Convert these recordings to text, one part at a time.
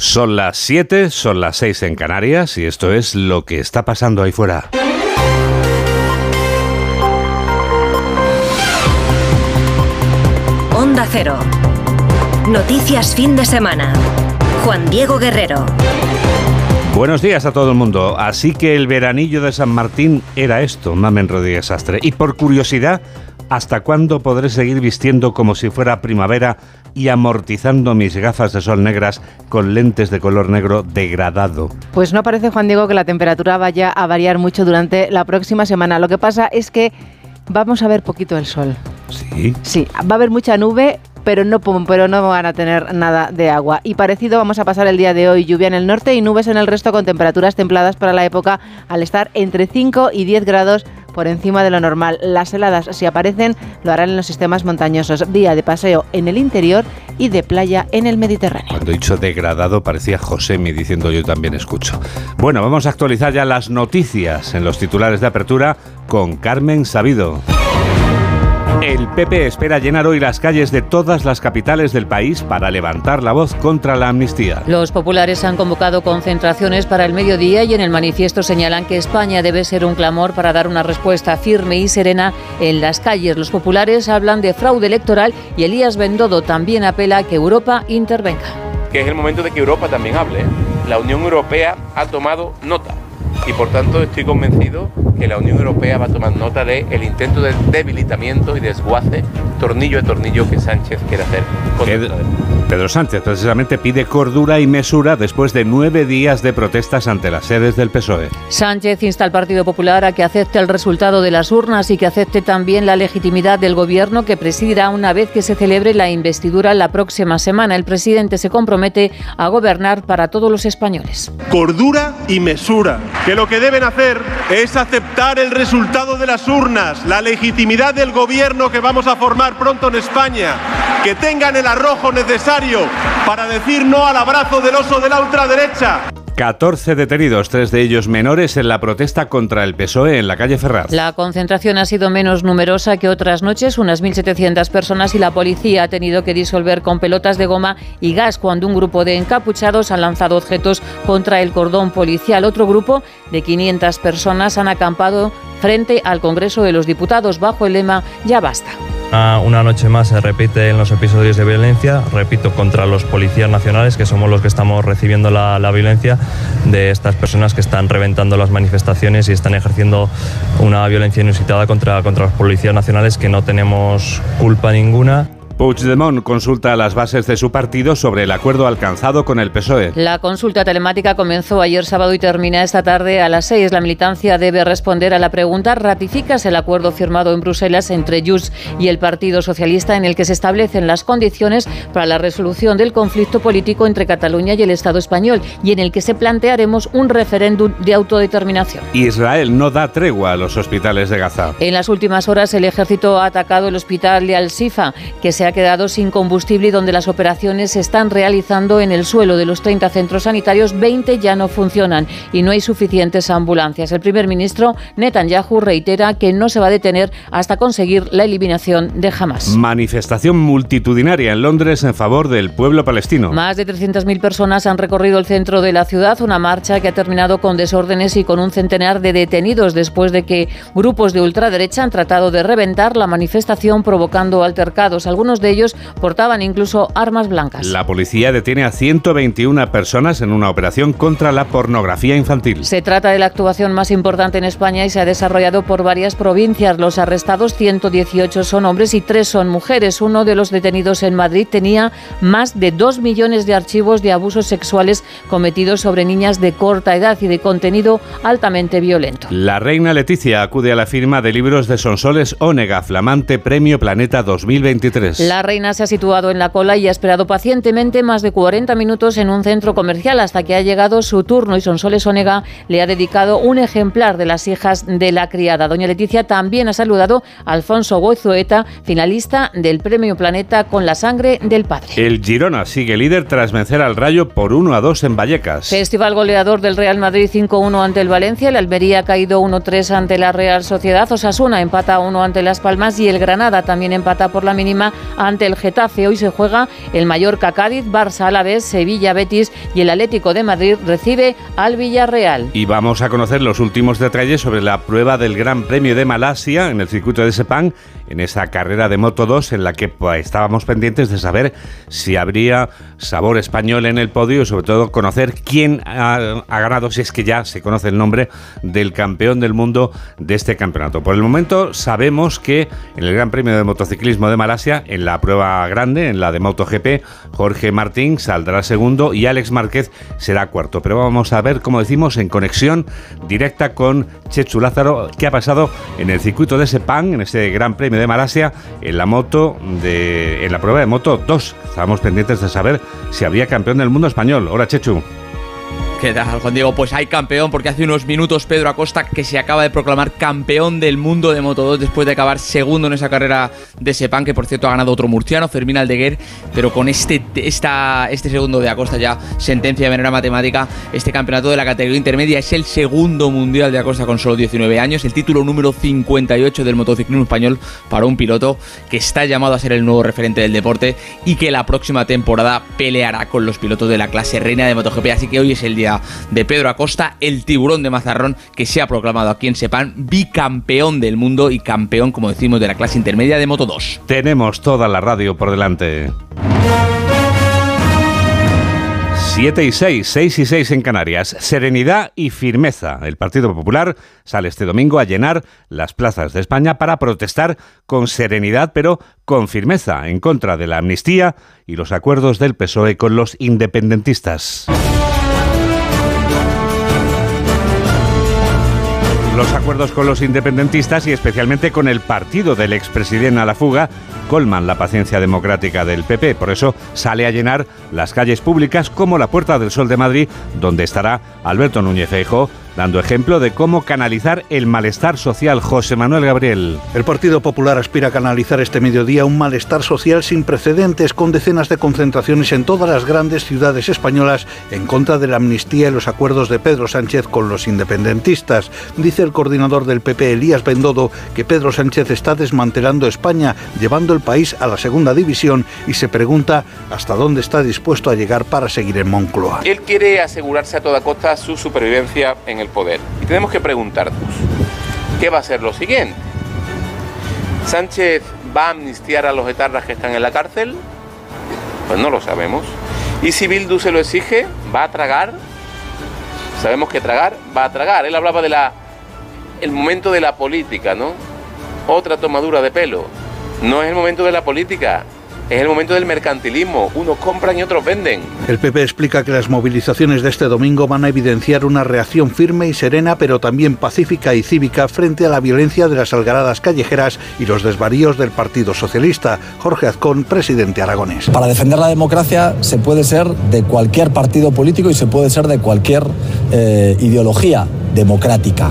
Son las 7, son las 6 en Canarias y esto es lo que está pasando ahí fuera. Onda Cero. Noticias fin de semana. Juan Diego Guerrero. Buenos días a todo el mundo. Así que el veranillo de San Martín era esto, Mamen Rodríguez Astre. Y por curiosidad, ¿hasta cuándo podré seguir vistiendo como si fuera primavera y amortizando mis gafas de sol negras con lentes de color negro degradado. Pues no parece, Juan Diego, que la temperatura vaya a variar mucho durante la próxima semana. Lo que pasa es que vamos a ver poquito el sol. Sí. Sí, va a haber mucha nube, pero no, pero no van a tener nada de agua. Y parecido vamos a pasar el día de hoy, lluvia en el norte y nubes en el resto con temperaturas templadas para la época al estar entre 5 y 10 grados por encima de lo normal. Las heladas, si aparecen, lo harán en los sistemas montañosos. Día de paseo en el interior y de playa en el Mediterráneo. Cuando he dicho degradado parecía Josemi diciendo yo también escucho. Bueno, vamos a actualizar ya las noticias en los titulares de apertura con Carmen Sabido. El PP espera llenar hoy las calles de todas las capitales del país para levantar la voz contra la amnistía. Los populares han convocado concentraciones para el mediodía y en el manifiesto señalan que España debe ser un clamor para dar una respuesta firme y serena en las calles. Los populares hablan de fraude electoral y Elías Bendodo también apela a que Europa intervenga. Que es el momento de que Europa también hable. La Unión Europea ha tomado nota y por tanto estoy convencido que la Unión Europea va a tomar nota del el intento de debilitamiento y desguace tornillo a tornillo que Sánchez quiere hacer. Pedro, Pedro Sánchez precisamente pide cordura y mesura después de nueve días de protestas ante las sedes del PSOE. Sánchez insta al Partido Popular a que acepte el resultado de las urnas y que acepte también la legitimidad del gobierno que presidirá una vez que se celebre la investidura la próxima semana. El presidente se compromete a gobernar para todos los españoles. Cordura y mesura, que lo que deben hacer es aceptar el resultado de las urnas, la legitimidad del gobierno que vamos a formar pronto en España, que tengan el arrojo necesario para decir no al abrazo del oso de la ultraderecha. 14 detenidos, tres de ellos menores, en la protesta contra el PSOE en la calle Ferraz. La concentración ha sido menos numerosa que otras noches, unas 1.700 personas, y la policía ha tenido que disolver con pelotas de goma y gas cuando un grupo de encapuchados ha lanzado objetos contra el cordón policial. Otro grupo de 500 personas han acampado frente al Congreso de los Diputados bajo el lema Ya basta. Una noche más se repite en los episodios de violencia, repito, contra los policías nacionales, que somos los que estamos recibiendo la, la, violencia de estas personas que están reventando las manifestaciones y están ejerciendo una violencia inusitada contra, contra los policías nacionales que no tenemos culpa ninguna. Puigdemont consulta las bases de su partido sobre el acuerdo alcanzado con el PSOE. La consulta telemática comenzó ayer sábado y termina esta tarde a las 6. La militancia debe responder a la pregunta ¿ratificas el acuerdo firmado en Bruselas entre Junts y el Partido Socialista en el que se establecen las condiciones para la resolución del conflicto político entre Cataluña y el Estado español y en el que se plantearemos un referéndum de autodeterminación? Israel no da tregua a los hospitales de Gaza. En las últimas horas el ejército ha atacado el hospital de Al-Sifa, que se ha quedado sin combustible y donde las operaciones se están realizando en el suelo de los 30 centros sanitarios, 20 ya no funcionan y no hay suficientes ambulancias. El primer ministro Netanyahu reitera que no se va a detener hasta conseguir la eliminación de Hamas. Manifestación multitudinaria en Londres en favor del pueblo palestino. Más de 300.000 personas han recorrido el centro de la ciudad, una marcha que ha terminado con desórdenes y con un centenar de detenidos después de que grupos de ultraderecha han tratado de reventar la manifestación provocando altercados. Algunos de ellos portaban incluso armas blancas. La policía detiene a 121 personas en una operación contra la pornografía infantil. Se trata de la actuación más importante en España y se ha desarrollado por varias provincias. Los arrestados, 118 son hombres y 3 son mujeres. Uno de los detenidos en Madrid tenía más de 2 millones de archivos de abusos sexuales cometidos sobre niñas de corta edad y de contenido altamente violento. La reina Leticia acude a la firma de libros de Sonsoles Ónega, flamante Premio Planeta 2023. La reina se ha situado en la cola y ha esperado pacientemente más de 40 minutos en un centro comercial hasta que ha llegado su turno y Sonsoles Onega le ha dedicado un ejemplar de las hijas de la criada. Doña Leticia también ha saludado a Alfonso Goizueta, finalista del Premio Planeta con la sangre del padre. El Girona sigue líder tras vencer al Rayo por 1 a 2 en Vallecas. Festival goleador del Real Madrid 5-1 ante el Valencia, el Almería ha caído 1-3 ante la Real Sociedad, Osasuna empata 1 ante Las Palmas y el Granada también empata por la mínima ante el Getafe. Hoy se juega el Mallorca Cádiz, Barça Alavés, Sevilla Betis y el Atlético de Madrid recibe al Villarreal. Y vamos a conocer los últimos detalles sobre la prueba del Gran Premio de Malasia en el circuito de Sepang, en esa carrera de Moto 2 en la que pues, estábamos pendientes de saber si habría sabor español en el podio y sobre todo conocer quién ha, ganado, si es que ya se conoce el nombre del campeón del mundo de este campeonato. Por el momento sabemos que en el Gran Premio de Motociclismo de Malasia, en la prueba grande, en la de MotoGP, Jorge Martín saldrá segundo y Alex Márquez será cuarto. Pero vamos a ver, como decimos, en conexión directa con Chechu Lázaro, qué ha pasado en el circuito de Sepang, en ese Gran Premio de Malasia, en la moto de, en la prueba de moto 2. Estábamos pendientes de saber si había campeón del mundo español. Hola Chechu. ¿Qué tal, Juan Diego? Pues hay campeón, porque hace unos minutos Pedro Acosta, que se acaba de proclamar campeón del mundo de Moto 2 después de acabar segundo en esa carrera de Sepan, que por cierto ha ganado otro murciano, Fermín Aldeguer, pero con este, esta, este segundo de Acosta ya sentencia de manera matemática este campeonato de la categoría intermedia. Es el segundo mundial de Acosta con solo 19 años, el título número 58 del motociclismo español para un piloto que está llamado a ser el nuevo referente del deporte y que la próxima temporada peleará con los pilotos de la clase reina de MotoGP. Así que hoy es el día de Pedro Acosta, el tiburón de Mazarrón que se ha proclamado aquí en Sepan bicampeón del mundo y campeón, como decimos, de la clase intermedia de Moto 2. Tenemos toda la radio por delante. 7 y 6, 6 y 6 en Canarias. Serenidad y firmeza. El Partido Popular sale este domingo a llenar las plazas de España para protestar con serenidad, pero con firmeza, en contra de la amnistía y los acuerdos del PSOE con los independentistas. Los acuerdos con los independentistas y especialmente con el partido del expresidente a la fuga colman la paciencia democrática del PP. Por eso sale a llenar las calles públicas como la Puerta del Sol de Madrid, donde estará Alberto Núñez Feijóo dando ejemplo de cómo canalizar el malestar social. José Manuel Gabriel. El Partido Popular aspira a canalizar este mediodía un malestar social sin precedentes, con decenas de concentraciones en todas las grandes ciudades españolas en contra de la amnistía y los acuerdos de Pedro Sánchez con los independentistas. Dice el coordinador del PP, Elías Bendodo, que Pedro Sánchez está desmantelando España, llevando el país a la segunda división y se pregunta hasta dónde está dispuesto a llegar para seguir en Moncloa. Él quiere asegurarse a toda costa su supervivencia en el poder. Y tenemos que preguntarnos, ¿qué va a ser lo siguiente? ¿Sánchez va a amnistiar a los etarras que están en la cárcel? Pues no lo sabemos. ¿Y si Bildu se lo exige? ¿Va a tragar? Sabemos que tragar va a tragar. Él hablaba de la el momento de la política, ¿no? Otra tomadura de pelo. No es el momento de la política, es el momento del mercantilismo. Unos compran y otros venden. El PP explica que las movilizaciones de este domingo van a evidenciar una reacción firme y serena, pero también pacífica y cívica frente a la violencia de las algaradas callejeras y los desvaríos del Partido Socialista. Jorge Azcón, presidente aragonés. Para defender la democracia se puede ser de cualquier partido político y se puede ser de cualquier eh, ideología democrática.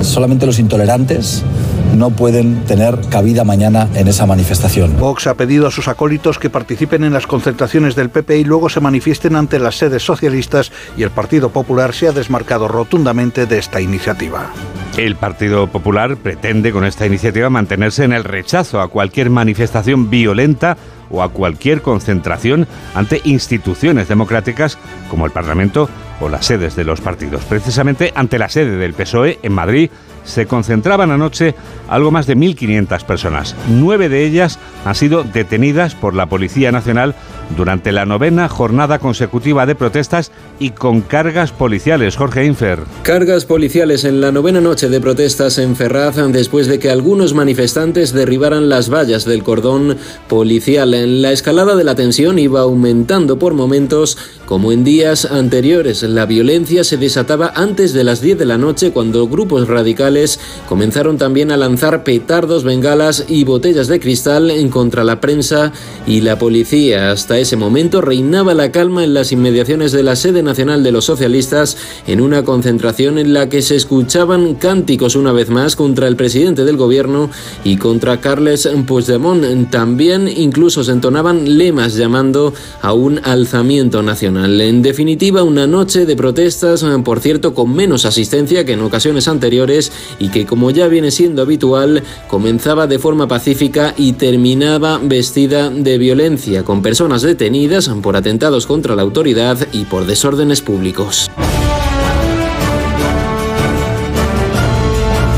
Solamente los intolerantes no pueden tener cabida mañana en esa manifestación. Vox ha pedido a sus acólitos que participen en las concentraciones del PP y luego se manifiesten ante las sedes socialistas y el Partido Popular se ha desmarcado rotundamente de esta iniciativa. El Partido Popular pretende con esta iniciativa mantenerse en el rechazo a cualquier manifestación violenta o a cualquier concentración ante instituciones democráticas como el Parlamento o las sedes de los partidos. Precisamente ante la sede del PSOE en Madrid se concentraban anoche algo más de 1.500 personas. Nueve de ellas han sido detenidas por la Policía Nacional durante la novena jornada consecutiva de protestas y con cargas policiales. Jorge Infer. Cargas policiales en la novena noche de protestas en Ferraz después de que algunos manifestantes derribaran las vallas del cordón policial. La escalada de la tensión iba aumentando por momentos como en días anteriores. La violencia se desataba antes de las 10 de la noche cuando grupos radicales comenzaron también a lanzar petardos, bengalas y botellas de cristal en contra la prensa y la policía. Hasta ese momento reinaba la calma en las inmediaciones de la sede nacional de los socialistas en una concentración en la que se escuchaban cánticos una vez más contra el presidente del gobierno y contra Carles Puigdemont. También incluso se entonaban lemas llamando a un alzamiento nacional. En definitiva, una noche de protestas, por cierto, con menos asistencia que en ocasiones anteriores y que, como ya viene siendo habitual, comenzaba de forma pacífica y terminaba vestida de violencia, con personas detenidas por atentados contra la autoridad y por desórdenes públicos.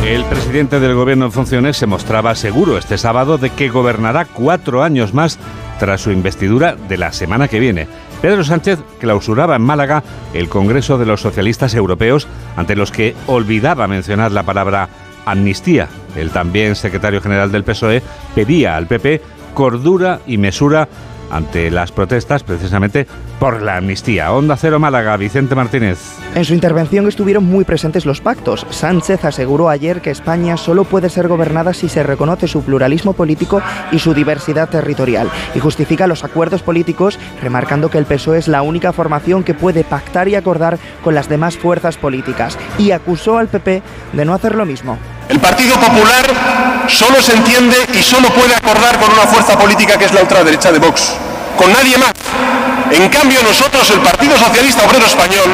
El presidente del gobierno en funciones se mostraba seguro este sábado de que gobernará cuatro años más tras su investidura de la semana que viene. Pedro Sánchez clausuraba en Málaga el Congreso de los Socialistas Europeos, ante los que olvidaba mencionar la palabra amnistía. El también secretario general del PSOE pedía al PP cordura y mesura ante las protestas precisamente por la amnistía. Onda Cero Málaga, Vicente Martínez. En su intervención estuvieron muy presentes los pactos. Sánchez aseguró ayer que España solo puede ser gobernada si se reconoce su pluralismo político y su diversidad territorial. Y justifica los acuerdos políticos, remarcando que el PSOE es la única formación que puede pactar y acordar con las demás fuerzas políticas. Y acusó al PP de no hacer lo mismo. El Partido Popular solo se entiende y solo puede acordar con una fuerza política que es la ultraderecha de Vox, con nadie más. En cambio nosotros, el Partido Socialista Obrero Español,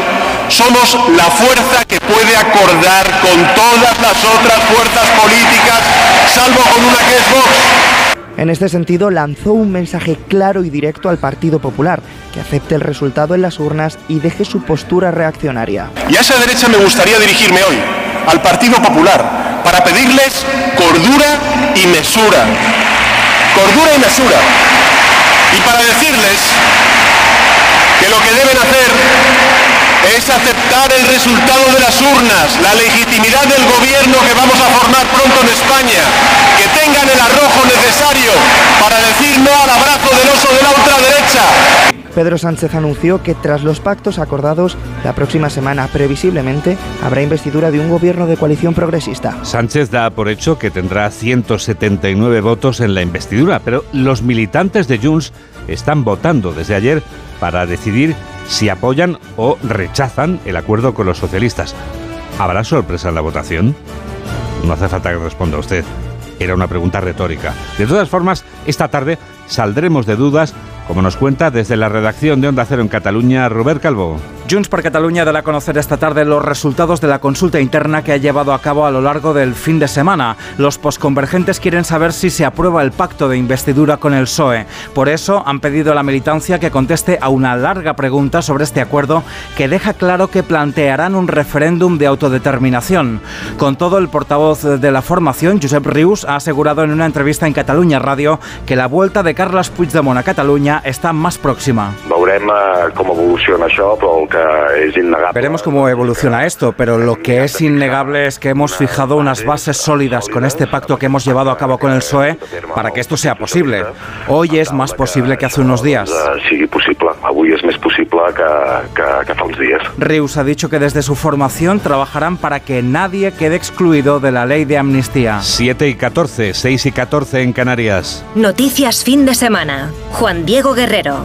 somos la fuerza que puede acordar con todas las otras fuerzas políticas, salvo con una que es Vox. En este sentido, lanzó un mensaje claro y directo al Partido Popular, que acepte el resultado en las urnas y deje su postura reaccionaria. Y a esa derecha me gustaría dirigirme hoy, al Partido Popular, para pedirles cordura y mesura. Cordura y mesura. Y para decirles que lo que deben hacer es aceptar el resultado de las urnas, la legitimidad del gobierno que vamos a formar pronto en España, que tengan el arrojo necesario para decir no al abrazo del oso de la ultraderecha. Pedro Sánchez anunció que tras los pactos acordados, la próxima semana previsiblemente habrá investidura de un gobierno de coalición progresista. Sánchez da por hecho que tendrá 179 votos en la investidura, pero los militantes de Junts están votando desde ayer para decidir si apoyan o rechazan el acuerdo con los socialistas. ¿Habrá sorpresa en la votación? No hace falta que responda usted. Era una pregunta retórica. De todas formas, esta tarde saldremos de dudas como nos cuenta desde la redacción de Onda Cero en Cataluña, Robert Calvo. Junts per Cataluña dará a conocer esta tarde los resultados de la consulta interna que ha llevado a cabo a lo largo del fin de semana. Los posconvergentes quieren saber si se aprueba el pacto de investidura con el PSOE. Por eso han pedido a la militancia que conteste a una larga pregunta sobre este acuerdo que deja claro que plantearán un referéndum de autodeterminación. Con todo, el portavoz de la formación, Josep Rius, ha asegurado en una entrevista en Cataluña Radio que la vuelta de Carles Puigdemont a Cataluña está más próxima. Veremos cómo evoluciona esto, pero lo que es innegable es que hemos fijado unas bases sólidas con este pacto que hemos llevado a cabo con el PSOE para que esto sea posible. Hoy es más posible que hace unos días. Rius ha dicho que desde su formación trabajarán para que nadie quede excluido de la ley de amnistía. 7 y 14, 6 y 14 en Canarias. Noticias fin de semana. Juan Diego Guerrero.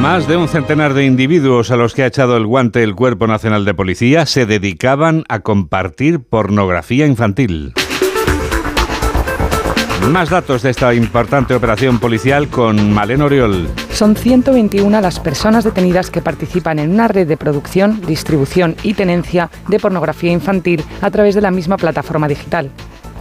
Más de un centenar de individuos a los que ha echado el guante el Cuerpo Nacional de Policía se dedicaban a compartir pornografía infantil. Más datos de esta importante operación policial con Malén Oriol. Son 121 las personas detenidas que participan en una red de producción, distribución y tenencia de pornografía infantil a través de la misma plataforma digital.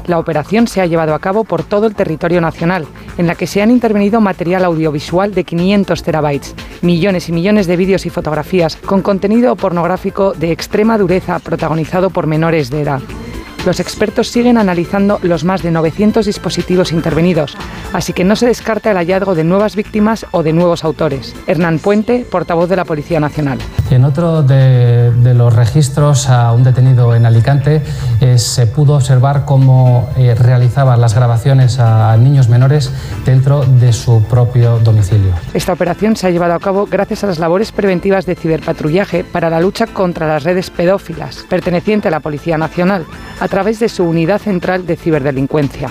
La operación se ha llevado a cabo por todo el territorio nacional, en la que se han intervenido material audiovisual de 500 terabytes, millones y millones de vídeos y fotografías con contenido pornográfico de extrema dureza protagonizado por menores de edad. Los expertos siguen analizando los más de 900 dispositivos intervenidos, así que no se descarta el hallazgo de nuevas víctimas o de nuevos autores. Hernán Puente, portavoz de la Policía Nacional. En otro de, de los registros a un detenido en Alicante eh, se pudo observar cómo eh, realizaba las grabaciones a niños menores dentro de su propio domicilio. Esta operación se ha llevado a cabo gracias a las labores preventivas de ciberpatrullaje para la lucha contra las redes pedófilas, perteneciente a la Policía Nacional, a través de su unidad central de ciberdelincuencia.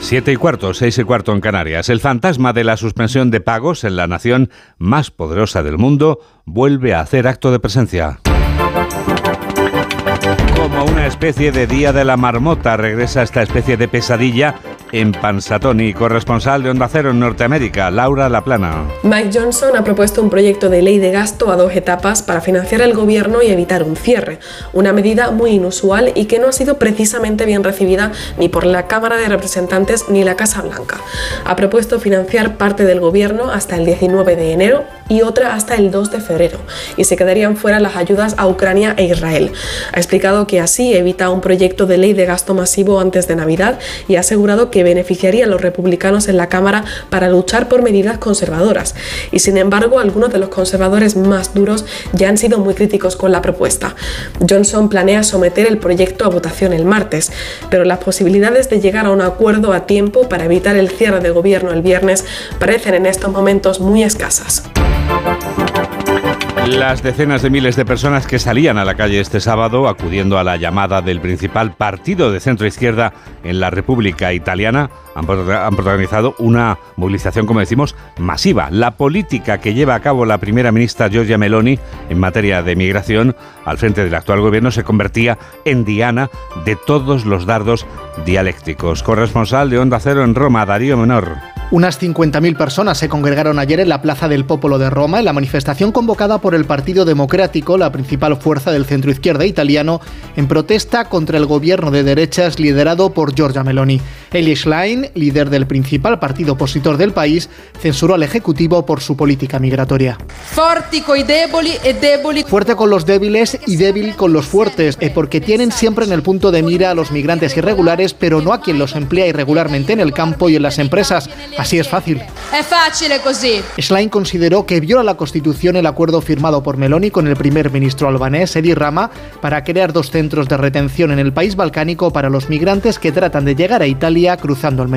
Siete y cuarto, seis y cuarto en Canarias. El fantasma de la suspensión de pagos en la nación más poderosa del mundo vuelve a hacer acto de presencia. Como una especie de día de la marmota regresa esta especie de pesadilla en Pansatoni, corresponsal de Onda Cero en Norteamérica, Laura Laplana. Mike Johnson ha propuesto un proyecto de ley de gasto a dos etapas para financiar el gobierno y evitar un cierre, una medida muy inusual y que no ha sido precisamente bien recibida ni por la Cámara de Representantes ni la Casa Blanca. Ha propuesto financiar parte del gobierno hasta el 19 de enero y otra hasta el 2 de febrero, y se quedarían fuera las ayudas a Ucrania e Israel. Ha explicado que así evita un proyecto de ley de gasto masivo antes de Navidad y ha asegurado que beneficiaría a los republicanos en la Cámara para luchar por medidas conservadoras. Y sin embargo, algunos de los conservadores más duros ya han sido muy críticos con la propuesta. Johnson planea someter el proyecto a votación el martes, pero las posibilidades de llegar a un acuerdo a tiempo para evitar el cierre de gobierno el viernes parecen en estos momentos muy escasas. Las decenas de miles de personas que salían a la calle este sábado acudiendo a la llamada del principal partido de centro izquierda en la República Italiana han protagonizado una movilización, como decimos, masiva. La política que lleva a cabo la primera ministra Giorgia Meloni en materia de migración al frente del actual gobierno se convertía en diana de todos los dardos dialécticos. Corresponsal de Onda Cero en Roma, Darío Menor. Unas 50.000 personas se congregaron ayer en la Plaza del Popolo de Roma en la manifestación convocada por el Partido Democrático, la principal fuerza del centro izquierda italiano, en protesta contra el gobierno de derechas liderado por Giorgia Meloni. Eli Schlein, líder del principal partido opositor del país, censuró al Ejecutivo por su política migratoria. Fuerte con los débiles y débil con los fuertes, eh, porque tienen siempre en el punto de mira a los migrantes irregulares, pero no a quien los emplea irregularmente en el campo y en las empresas. Así es fácil. Schlein consideró que viola la Constitución el acuerdo firmado por Meloni con el primer ministro albanés, Edi Rama, para crear dos centros de retención en el país balcánico para los migrantes que tratan de llegar a Italia cruzando el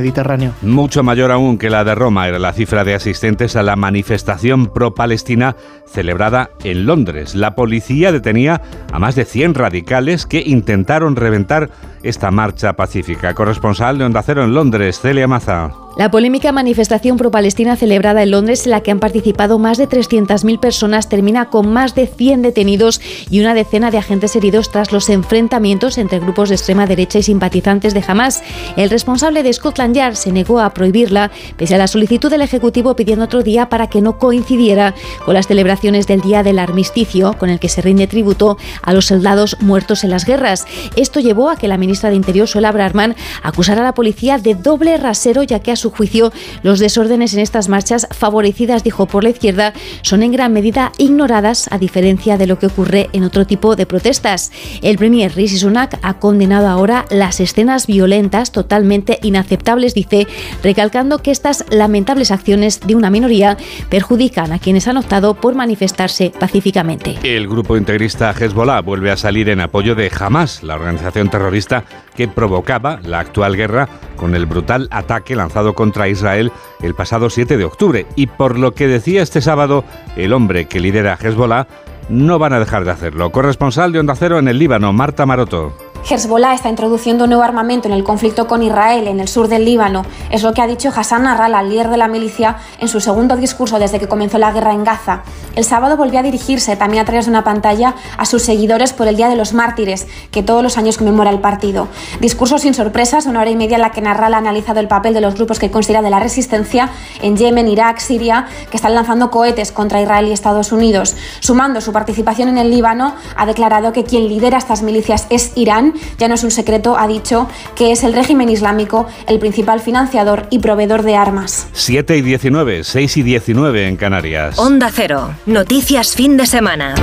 Mucho mayor aún que la de Roma era la cifra de asistentes a la manifestación pro-Palestina celebrada en Londres. La policía detenía a más de 100 radicales que intentaron reventar esta marcha pacífica. Corresponsal de Onda Cero en Londres, Celia Maza. La polémica manifestación pro-palestina celebrada en Londres, en la que han participado más de 300.000 personas, termina con más de 100 detenidos y una decena de agentes heridos tras los enfrentamientos entre grupos de extrema derecha y simpatizantes de Hamas. El responsable de Scotland Yard se negó a prohibirla, pese a la solicitud del Ejecutivo pidiendo otro día para que no coincidiera con las celebraciones del Día del Armisticio, con el que se rinde tributo a los soldados muertos en las guerras. Esto llevó a que la ministra de Interior, Suela Brarman, acusara a la policía de doble rasero, ya que a su juicio los desórdenes en estas marchas favorecidas, dijo por la izquierda, son en gran medida ignoradas, a diferencia de lo que ocurre en otro tipo de protestas. El premier Rishi Sunak ha condenado ahora las escenas violentas totalmente inaceptables, dice, recalcando que estas lamentables acciones de una minoría perjudican a quienes han optado por manifestarse pacíficamente. El grupo integrista Hezbollah vuelve a salir en apoyo de Hamas, la organización terrorista que provocaba la actual guerra con el brutal ataque lanzado contra Israel el pasado 7 de octubre. Y por lo que decía este sábado el hombre que lidera Hezbollah, no van a dejar de hacerlo. Corresponsal de Onda Cero en el Líbano, Marta Maroto. Hezbollah está introduciendo nuevo armamento en el conflicto con Israel en el sur del Líbano. Es lo que ha dicho Hassan Nasrallah, líder de la milicia, en su segundo discurso desde que comenzó la guerra en Gaza. El sábado volvió a dirigirse también a través de una pantalla a sus seguidores por el Día de los Mártires, que todos los años conmemora el partido. Discurso sin sorpresas, una hora y media en la que Nasrallah ha analizado el papel de los grupos que considera de la resistencia en Yemen, Irak, Siria, que están lanzando cohetes contra Israel y Estados Unidos. Sumando su participación en el Líbano, ha declarado que quien lidera estas milicias es Irán ya no es un secreto, ha dicho que es el régimen islámico el principal financiador y proveedor de armas. 7 y 19, 6 y 19 en Canarias. Onda Cero, noticias fin de semana.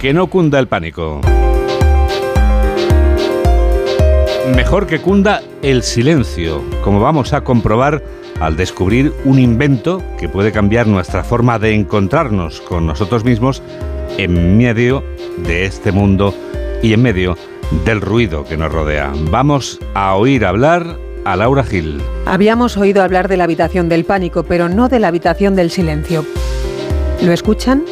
Que no cunda el pánico. Mejor que cunda el silencio, como vamos a comprobar al descubrir un invento que puede cambiar nuestra forma de encontrarnos con nosotros mismos en medio de este mundo y en medio del ruido que nos rodea. Vamos a oír hablar a Laura Gil. Habíamos oído hablar de la habitación del pánico, pero no de la habitación del silencio. ¿Lo escuchan?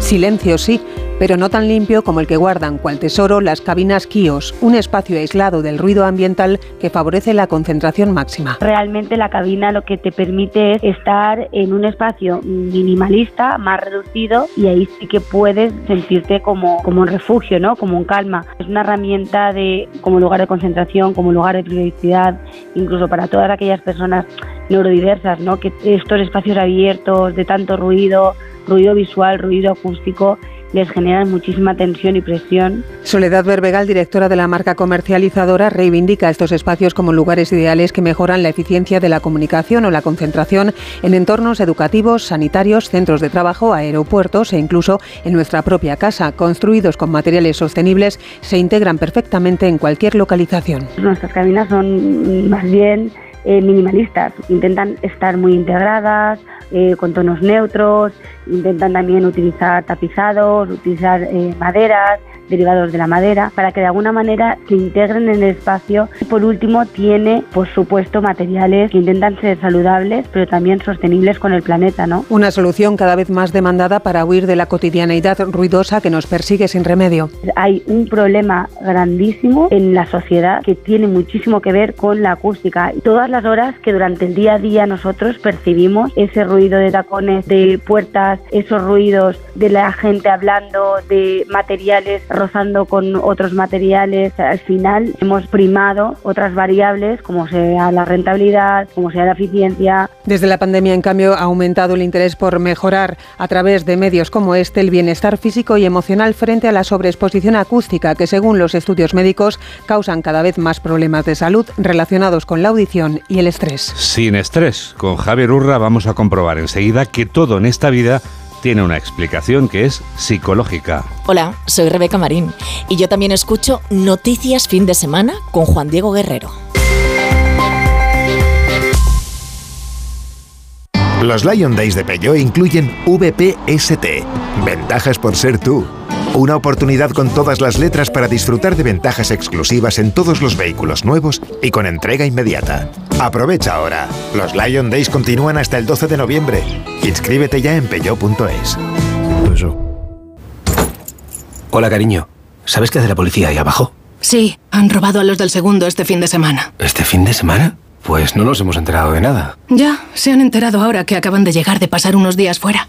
Silencio, sí, pero no tan limpio como el que guardan cual tesoro las cabinas Kios, un espacio aislado del ruido ambiental que favorece la concentración máxima. Realmente la cabina lo que te permite es estar en un espacio minimalista, más reducido y ahí sí que puedes sentirte como, como un refugio, ¿no? como un calma. Es una herramienta de, como lugar de concentración, como lugar de privacidad, incluso para todas aquellas personas neurodiversas, ¿no? que estos espacios abiertos de tanto ruido, ruido visual, ruido acústico, les generan muchísima tensión y presión. Soledad Berbegal, directora de la marca comercializadora, reivindica estos espacios como lugares ideales que mejoran la eficiencia de la comunicación o la concentración en entornos educativos, sanitarios, centros de trabajo, aeropuertos e incluso en nuestra propia casa. Construidos con materiales sostenibles, se integran perfectamente en cualquier localización. Nuestras cabinas son más bien eh, minimalistas, intentan estar muy integradas, eh, con tonos neutros, intentan también utilizar tapizados, utilizar eh, maderas, derivados de la madera, para que de alguna manera se integren en el espacio. Y por último, tiene, por supuesto, materiales que intentan ser saludables, pero también sostenibles con el planeta, ¿no? Una solución cada vez más demandada para huir de la cotidianeidad ruidosa que nos persigue sin remedio. Hay un problema grandísimo en la sociedad que tiene muchísimo que ver con la acústica. Todas las horas que durante el día a día nosotros percibimos ese ruido de tacones, de puertas, esos ruidos de la gente hablando, de materiales rozando con otros materiales. Al final hemos primado otras variables como sea la rentabilidad, como sea la eficiencia. Desde la pandemia, en cambio, ha aumentado el interés por mejorar a través de medios como este el bienestar físico y emocional frente a la sobreexposición acústica que, según los estudios médicos, causan cada vez más problemas de salud relacionados con la audición y el estrés. Sin estrés, con Javier Urra vamos a comprobar enseguida que todo en esta vida tiene una explicación que es psicológica. Hola, soy Rebeca Marín y yo también escucho Noticias Fin de Semana con Juan Diego Guerrero. Los Lion Days de Peugeot incluyen VPST, ventajas por ser tú. Una oportunidad con todas las letras para disfrutar de ventajas exclusivas en todos los vehículos nuevos y con entrega inmediata. Aprovecha ahora. Los Lion Days continúan hasta el 12 de noviembre. Inscríbete ya en peugeot.es. Hola, cariño. ¿Sabes qué hace la policía ahí abajo? Sí, han robado a los del segundo este fin de semana. ¿Este fin de semana? Pues no nos hemos enterado de nada. Ya, se han enterado ahora que acaban de llegar de pasar unos días fuera.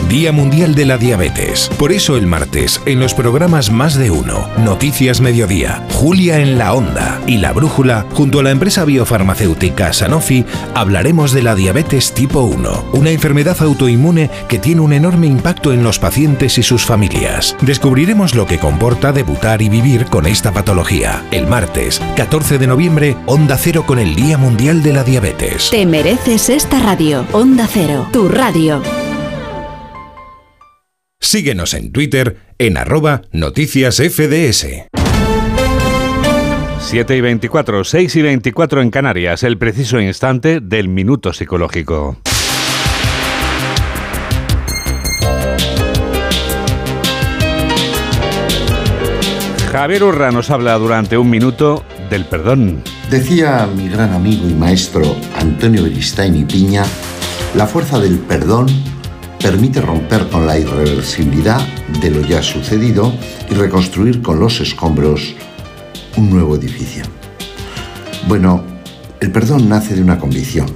Día Mundial de la Diabetes. Por eso el martes, en los programas Más de Uno, Noticias Mediodía, Julia en la Onda y La Brújula, junto a la empresa biofarmacéutica Sanofi, hablaremos de la diabetes tipo 1, una enfermedad autoinmune que tiene un enorme impacto en los pacientes y sus familias. Descubriremos lo que comporta debutar y vivir con esta patología. El martes, 14 de noviembre, Onda Cero con el Día Mundial de la Diabetes. Te mereces esta radio. Onda Cero, tu radio. Síguenos en Twitter en arroba noticias FDS. 7 y 24, 6 y 24 en Canarias, el preciso instante del minuto psicológico. Javier Urra nos habla durante un minuto del perdón. Decía mi gran amigo y maestro Antonio Beristain y Piña, la fuerza del perdón permite romper con la irreversibilidad de lo ya sucedido y reconstruir con los escombros un nuevo edificio. Bueno, el perdón nace de una convicción,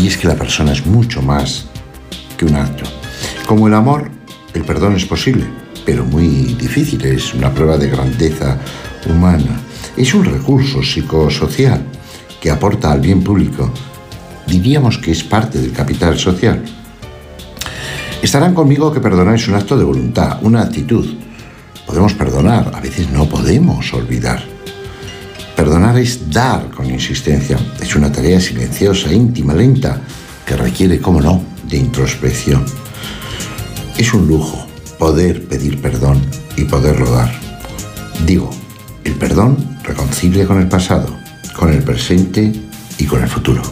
y es que la persona es mucho más que un acto. Como el amor, el perdón es posible, pero muy difícil, es una prueba de grandeza humana. Es un recurso psicosocial que aporta al bien público. Diríamos que es parte del capital social. Estarán conmigo que perdonar es un acto de voluntad, una actitud. Podemos perdonar, a veces no podemos olvidar. Perdonar es dar con insistencia. Es una tarea silenciosa, íntima, lenta, que requiere, como no, de introspección. Es un lujo poder pedir perdón y poderlo dar. Digo, el perdón reconcilia con el pasado, con el presente y con el futuro.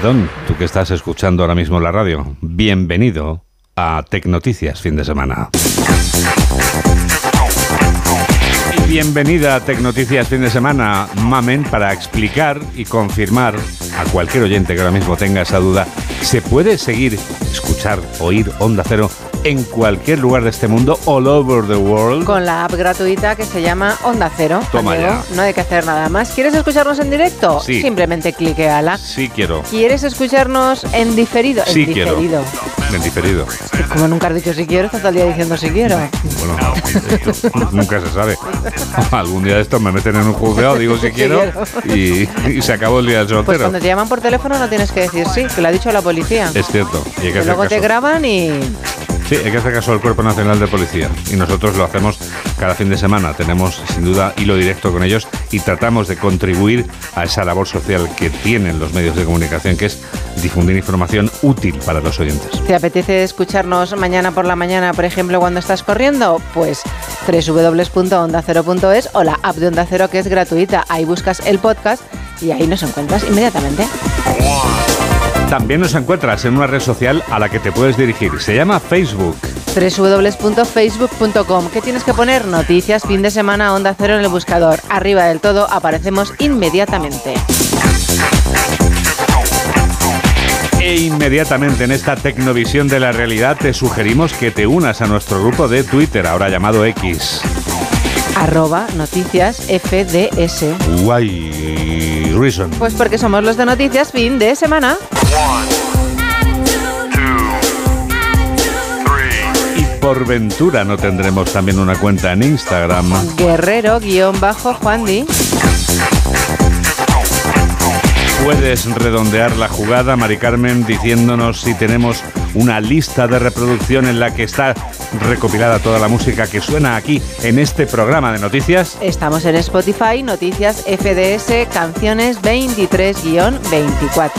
Perdón, tú que estás escuchando ahora mismo la radio. Bienvenido a Tecnoticias fin de semana. Bienvenida a Tecnoticias fin de semana, Mamen, para explicar y confirmar a cualquier oyente que ahora mismo tenga esa duda, ¿se puede seguir, escuchar, oír Onda Cero en cualquier lugar de este mundo, all over the world. Con la app gratuita que se llama Onda Cero. Toma ya. No hay que hacer nada más. ¿Quieres escucharnos en directo? Sí. Simplemente cliqueala. Sí quiero. ¿Quieres escucharnos en diferido? Sí en quiero. diferido. En diferido. Como nunca has dicho si quiero, estás todo el día diciendo si quiero. Bueno, nunca se sabe. Algún día de estos me meten en un juzgado, digo si quiero y, y se acabó el día del Pues soltero. cuando te llaman por teléfono no tienes que decir sí, que lo ha dicho la policía. Es cierto. Y hay que hacer luego te graban y Sí, hay que hacer caso al Cuerpo Nacional de Policía. Y nosotros lo hacemos cada fin de semana. Tenemos, sin duda, hilo directo con ellos y tratamos de contribuir a esa labor social que tienen los medios de comunicación, que es difundir información útil para los oyentes. ¿Te apetece escucharnos mañana por la mañana, por ejemplo, cuando estás corriendo? Pues www.ondacero.es o la app de Onda Cero que es gratuita. Ahí buscas el podcast y ahí nos encuentras inmediatamente. También nos encuentras en una red social a la que te puedes dirigir. Se llama Facebook. www.facebook.com ¿Qué tienes que poner? Noticias, fin de semana, Onda Cero en el buscador. Arriba del todo aparecemos inmediatamente. E inmediatamente en esta tecnovisión de la realidad te sugerimos que te unas a nuestro grupo de Twitter, ahora llamado X. Arroba noticias FDS. Why reason. Pues porque somos los de noticias fin de semana. Y por ventura no tendremos también una cuenta en Instagram. Guerrero-Juan Puedes redondear la jugada, Mari Carmen, diciéndonos si tenemos una lista de reproducción en la que está recopilada toda la música que suena aquí en este programa de noticias. Estamos en Spotify, Noticias FDS, Canciones 23-24.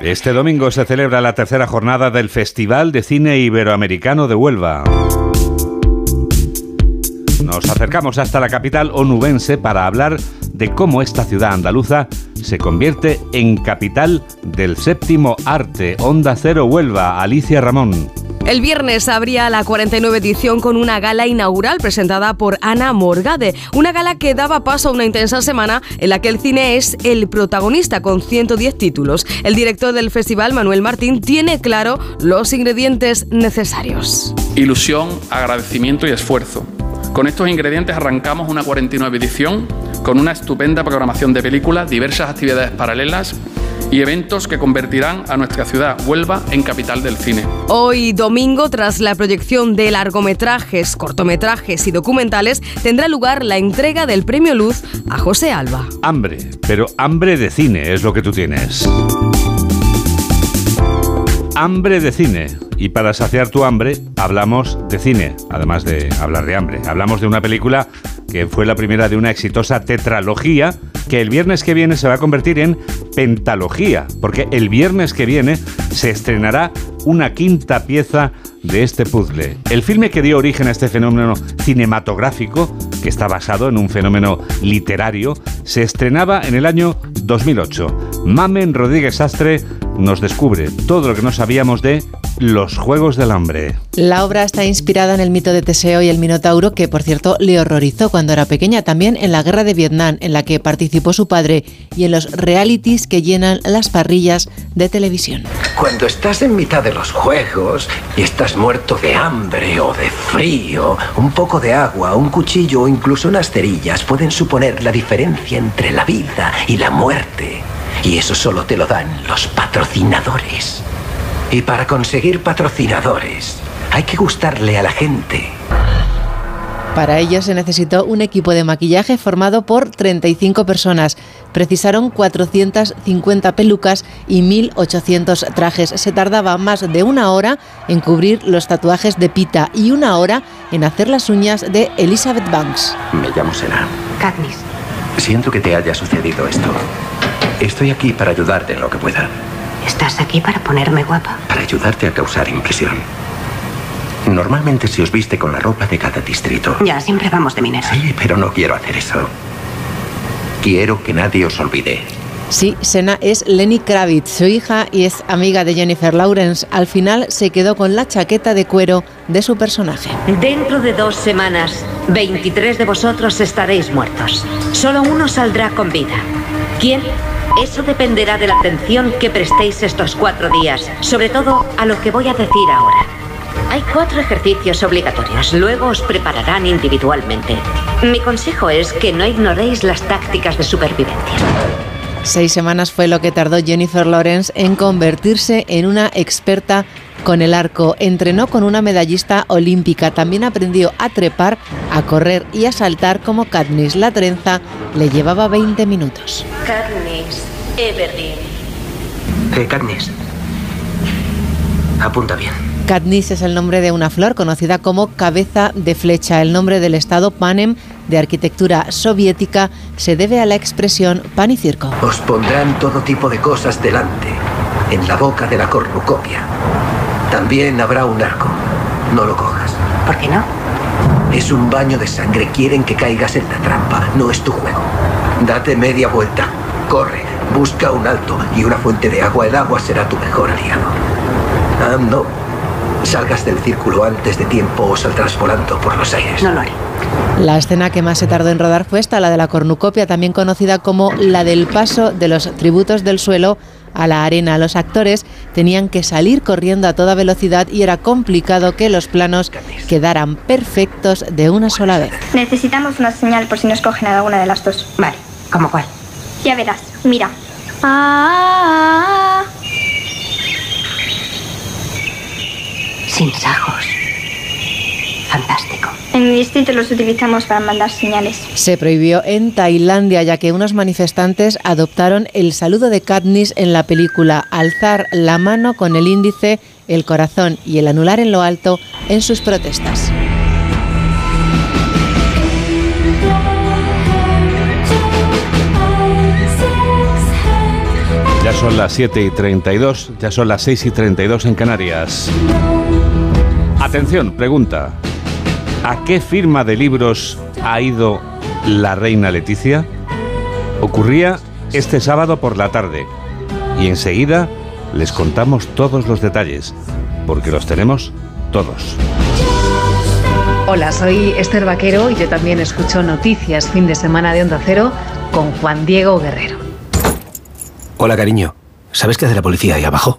Este domingo se celebra la tercera jornada del Festival de Cine Iberoamericano de Huelva. Nos acercamos hasta la capital onubense para hablar de cómo esta ciudad andaluza se convierte en capital del séptimo arte. Onda Cero Huelva, Alicia Ramón. El viernes abría la 49 edición con una gala inaugural presentada por Ana Morgade, una gala que daba paso a una intensa semana en la que el cine es el protagonista con 110 títulos. El director del festival, Manuel Martín, tiene claro los ingredientes necesarios. Ilusión, agradecimiento y esfuerzo. Con estos ingredientes arrancamos una 49 edición con una estupenda programación de películas, diversas actividades paralelas y eventos que convertirán a nuestra ciudad, Huelva, en capital del cine. Hoy domingo, tras la proyección de largometrajes, cortometrajes y documentales, tendrá lugar la entrega del Premio Luz a José Alba. Hambre, pero hambre de cine es lo que tú tienes. Hambre de cine. Y para saciar tu hambre, hablamos de cine, además de hablar de hambre. Hablamos de una película que fue la primera de una exitosa tetralogía que el viernes que viene se va a convertir en pentalogía, porque el viernes que viene se estrenará una quinta pieza de este puzzle. El filme que dio origen a este fenómeno cinematográfico, que está basado en un fenómeno literario, se estrenaba en el año 2008. Mamen Rodríguez Astre nos descubre todo lo que no sabíamos de Los Juegos del Hambre. La obra está inspirada en el mito de Teseo y el Minotauro, que por cierto le horrorizó cuando era pequeña, también en la guerra de Vietnam, en la que participó su padre, y en los realities que llenan las parrillas de televisión. Cuando estás en mitad de los juegos y estás muerto de hambre o de frío, un poco de agua, un cuchillo o incluso unas cerillas pueden suponer la diferencia entre la vida y la muerte. Y eso solo te lo dan los patrocinadores. Y para conseguir patrocinadores hay que gustarle a la gente. Para ello se necesitó un equipo de maquillaje formado por 35 personas. Precisaron 450 pelucas y 1.800 trajes. Se tardaba más de una hora en cubrir los tatuajes de Pita y una hora en hacer las uñas de Elizabeth Banks. Me llamo Sena. Katniss. Siento que te haya sucedido esto. Estoy aquí para ayudarte en lo que pueda. Estás aquí para ponerme guapa. Para ayudarte a causar impresión. Normalmente se os viste con la ropa de cada distrito. Ya, siempre vamos de minero. Sí, pero no quiero hacer eso. Quiero que nadie os olvide. Sí, Sena es Lenny Kravitz, su hija, y es amiga de Jennifer Lawrence. Al final se quedó con la chaqueta de cuero de su personaje. Dentro de dos semanas, 23 de vosotros estaréis muertos. Solo uno saldrá con vida. ¿Quién? Eso dependerá de la atención que prestéis estos cuatro días, sobre todo a lo que voy a decir ahora. Hay cuatro ejercicios obligatorios, luego os prepararán individualmente. Mi consejo es que no ignoréis las tácticas de supervivencia. Seis semanas fue lo que tardó Jennifer Lawrence en convertirse en una experta con el arco. Entrenó con una medallista olímpica. También aprendió a trepar, a correr y a saltar como Katniss. La trenza le llevaba 20 minutos. Katniss Everdeen. Eh, Katniss. Apunta bien. Katniss es el nombre de una flor conocida como cabeza de flecha. El nombre del estado Panem de arquitectura soviética se debe a la expresión pan y circo. Os pondrán todo tipo de cosas delante, en la boca de la cornucopia. También habrá un arco. No lo cojas. ¿Por qué no? Es un baño de sangre. Quieren que caigas en la trampa. No es tu juego. Date media vuelta. Corre. Busca un alto y una fuente de agua. El agua será tu mejor aliado. Ah, no. Salgas del círculo antes de tiempo o saldrás volando por los aires. No lo haré. La escena que más se tardó en rodar fue esta, la de la cornucopia, también conocida como la del paso de los tributos del suelo a la arena. Los actores tenían que salir corriendo a toda velocidad y era complicado que los planos quedaran perfectos de una sola vez. Necesitamos una señal por si nos cogen a alguna de las dos. Vale, ¿cómo cuál? Ya verás, mira. Ah, Sin sajos. Fantástico. en mi distrito los utilizamos para mandar señales. Se prohibió en Tailandia ya que unos manifestantes adoptaron el saludo de Katniss en la película, alzar la mano con el índice, el corazón y el anular en lo alto en sus protestas. Ya son las 7 y 32, ya son las 6 y 32 en Canarias. Atención, pregunta. ¿A qué firma de libros ha ido la reina Leticia? Ocurría este sábado por la tarde y enseguida les contamos todos los detalles, porque los tenemos todos. Hola, soy Esther Vaquero y yo también escucho noticias fin de semana de Onda Cero con Juan Diego Guerrero. Hola, cariño. ¿Sabes qué hace la policía ahí abajo?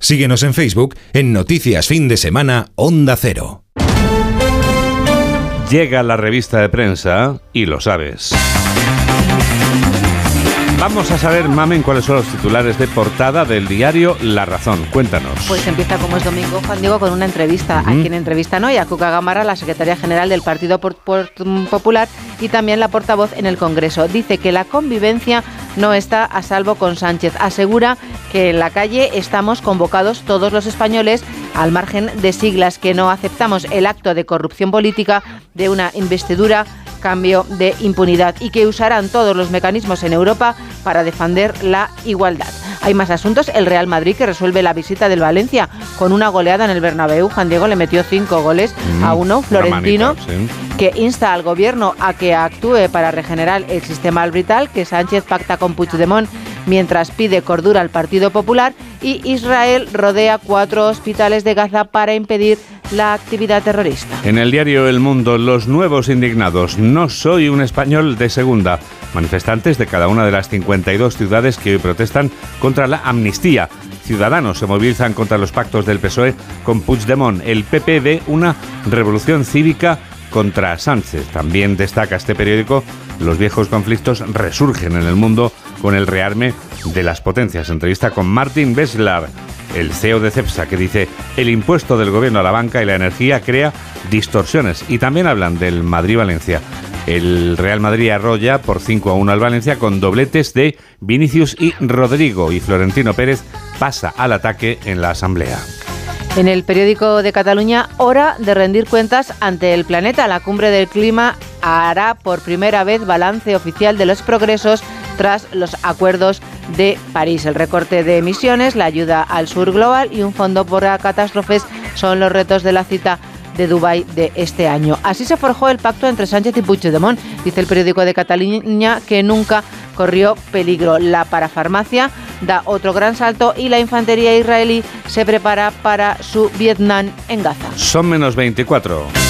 Síguenos en Facebook en Noticias Fin de Semana Onda Cero. Llega la revista de prensa y lo sabes. Vamos a saber, Mamen, cuáles son los titulares de portada del diario La Razón. Cuéntanos. Pues empieza como es domingo, Juan Diego, con una entrevista. Ujú. A quien entrevistan hoy, a Cuca Gamarra, la secretaria general del Partido Popular y también la portavoz en el Congreso. Dice que la convivencia no está a salvo con Sánchez. Asegura que en la calle estamos convocados todos los españoles al margen de siglas, que no aceptamos el acto de corrupción política de una investidura cambio de impunidad y que usarán todos los mecanismos en Europa para defender la igualdad. Hay más asuntos. El Real Madrid que resuelve la visita del Valencia con una goleada en el Bernabéu. Juan Diego le metió cinco goles Mm, a uno. Florentino manita, sí. que insta al gobierno a que actúe para regenerar el sistema arbitral, que Sánchez pacta con Puigdemont mientras pide cordura al Partido Popular y Israel rodea cuatro hospitales de Gaza para impedir la actividad terrorista. En el diario El Mundo, los nuevos indignados. No soy un español de segunda. Manifestantes de cada una de las 52 ciudades que hoy protestan contra la amnistía. Ciudadanos se movilizan contra los pactos del PSOE con Puigdemont. El PP ve una revolución cívica contra Sánchez. También destaca este periódico, los viejos conflictos resurgen en el mundo con el rearme de las potencias. Entrevista con Martin Beslar, el CEO de CEPSA, que dice, el impuesto del gobierno a la banca y la energía crea distorsiones. Y también hablan del Madrid-Valencia. El Real Madrid arrolla por 5 a 1 al Valencia con dobletes de Vinicius y Rodrigo. Y Florentino Pérez pasa al ataque en la Asamblea. En el periódico de Cataluña, hora de rendir cuentas ante el planeta. La cumbre del clima hará por primera vez balance oficial de los progresos tras los acuerdos de París. El recorte de emisiones, la ayuda al sur global y un fondo por catástrofes son los retos de la cita de Dubái de este año. Así se forjó el pacto entre Sánchez y Puigdemont, dice el periódico de Cataluña, que nunca corrió peligro. La parafarmacia da otro gran salto y la infantería israelí se prepara para su Vietnam en Gaza. Son menos 24.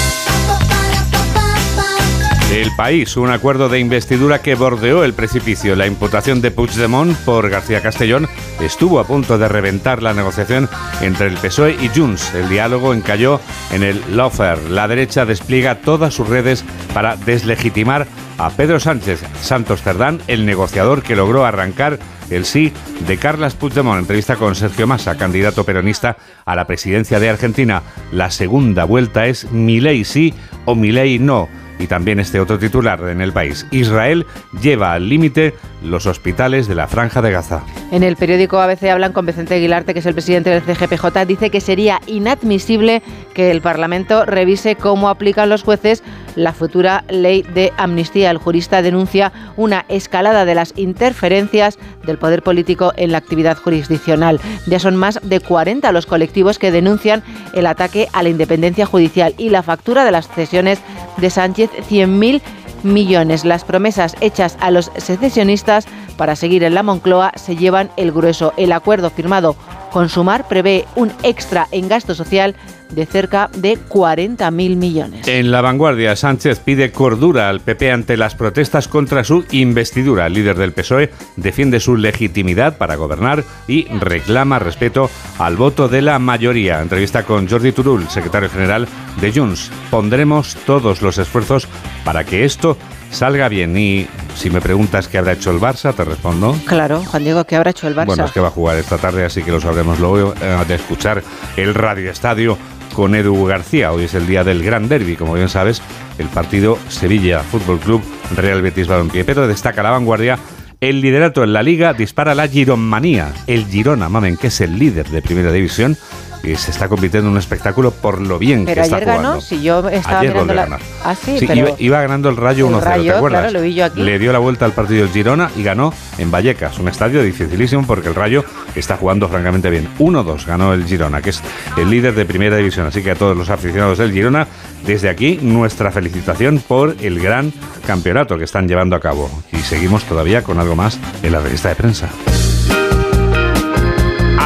El país, un acuerdo de investidura que bordeó el precipicio. La imputación de Puigdemont por García Castellón estuvo a punto de reventar la negociación entre el PSOE y Junts. El diálogo encalló en el lawfare. La derecha despliega todas sus redes para deslegitimar a Pedro Sánchez Santos Cerdán, el negociador que logró arrancar el sí de Carlas Puigdemont. Entrevista con Sergio Massa, candidato peronista a la presidencia de Argentina. La segunda vuelta es ley sí o ley no y también este otro titular en el país. Israel lleva al límite los hospitales de la Franja de Gaza. En el periódico ABC hablan con Vicente Aguilarte, que es el presidente del CGPJ, dice que sería inadmisible que el Parlamento revise cómo aplican los jueces la futura ley de amnistía. El jurista denuncia una escalada de las interferencias del poder político en la actividad jurisdiccional. Ya son más de 40 los colectivos que denuncian el ataque a la independencia judicial y la factura de las cesiones de Sánchez 100.000 millones. Las promesas hechas a los secesionistas para seguir en la Moncloa se llevan el grueso. El acuerdo firmado con Sumar prevé un extra en gasto social de cerca de 40.000 millones. En la vanguardia, Sánchez pide cordura al PP ante las protestas contra su investidura. El líder del PSOE defiende su legitimidad para gobernar y reclama respeto al voto de la mayoría. Entrevista con Jordi Turul, secretario general de Junts. Pondremos todos los esfuerzos para que esto salga bien. Y si me preguntas qué habrá hecho el Barça, te respondo. Claro, Juan Diego, ¿qué habrá hecho el Barça? Bueno, es que va a jugar esta tarde, así que lo sabremos luego eh, de escuchar el Radio Estadio con Edu García. Hoy es el día del gran derby, como bien sabes, el partido Sevilla Fútbol Club Real Betis Balompié. Pero destaca la vanguardia el liderato en la liga dispara la Gironmanía. El Girona, mamen, que es el líder de primera división, y se está convirtiendo en un espectáculo por lo bien que está jugando. ganó, si yo estaba ayer mirando la... Ah, sí, iba, ganando el Rayo 1-0, ¿te acuerdas? Claro, lo vi yo aquí. Le dio la vuelta al partido del Girona y ganó en Vallecas, un estadio dificilísimo porque el Rayo está jugando francamente bien. 1-2 ganó el Girona, que es el líder de primera división, así que a todos los aficionados del Girona, desde aquí nuestra felicitación por el gran campeonato que están llevando a cabo. Y seguimos todavía con algo más en la revista de prensa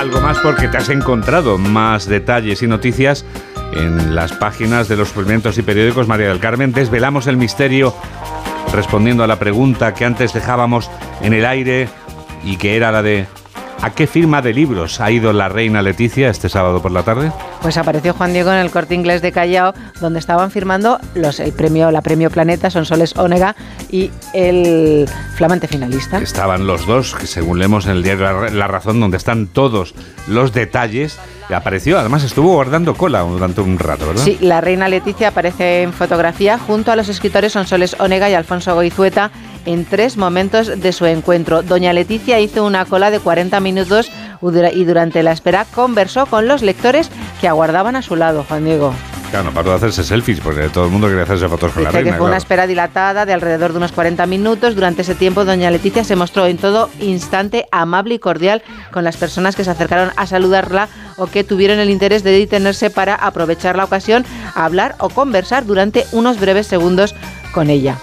algo más porque te has encontrado más detalles y noticias en las páginas de los suplementos y periódicos María del Carmen. Desvelamos el misterio respondiendo a la pregunta que antes dejábamos en el aire y que era la de ¿A qué firma de libros ha ido la reina Leticia este sábado por la tarde? Pues apareció Juan Diego en el corte inglés de Callao, donde estaban firmando los, el premio, la premio Planeta, son Soles Ónega y el flamante finalista. Estaban los dos, que según leemos en el diario La Razón, donde están todos los detalles apareció, además estuvo guardando cola durante un rato, ¿verdad? Sí, la reina Leticia aparece en fotografía junto a los escritores Sonsoles Onega y Alfonso Goizueta en tres momentos de su encuentro. Doña Leticia hizo una cola de 40 minutos y durante la espera conversó con los lectores que aguardaban a su lado, Juan Diego. Claro, no paró de hacerse selfies porque todo el mundo quería hacerse fotos con la reina. que fue una espera dilatada de alrededor de unos 40 minutos. Durante ese tiempo, doña Leticia se mostró en todo instante amable y cordial con las personas que se acercaron a saludarla o que tuvieron el interés de detenerse para aprovechar la ocasión a hablar o conversar durante unos breves segundos con ella.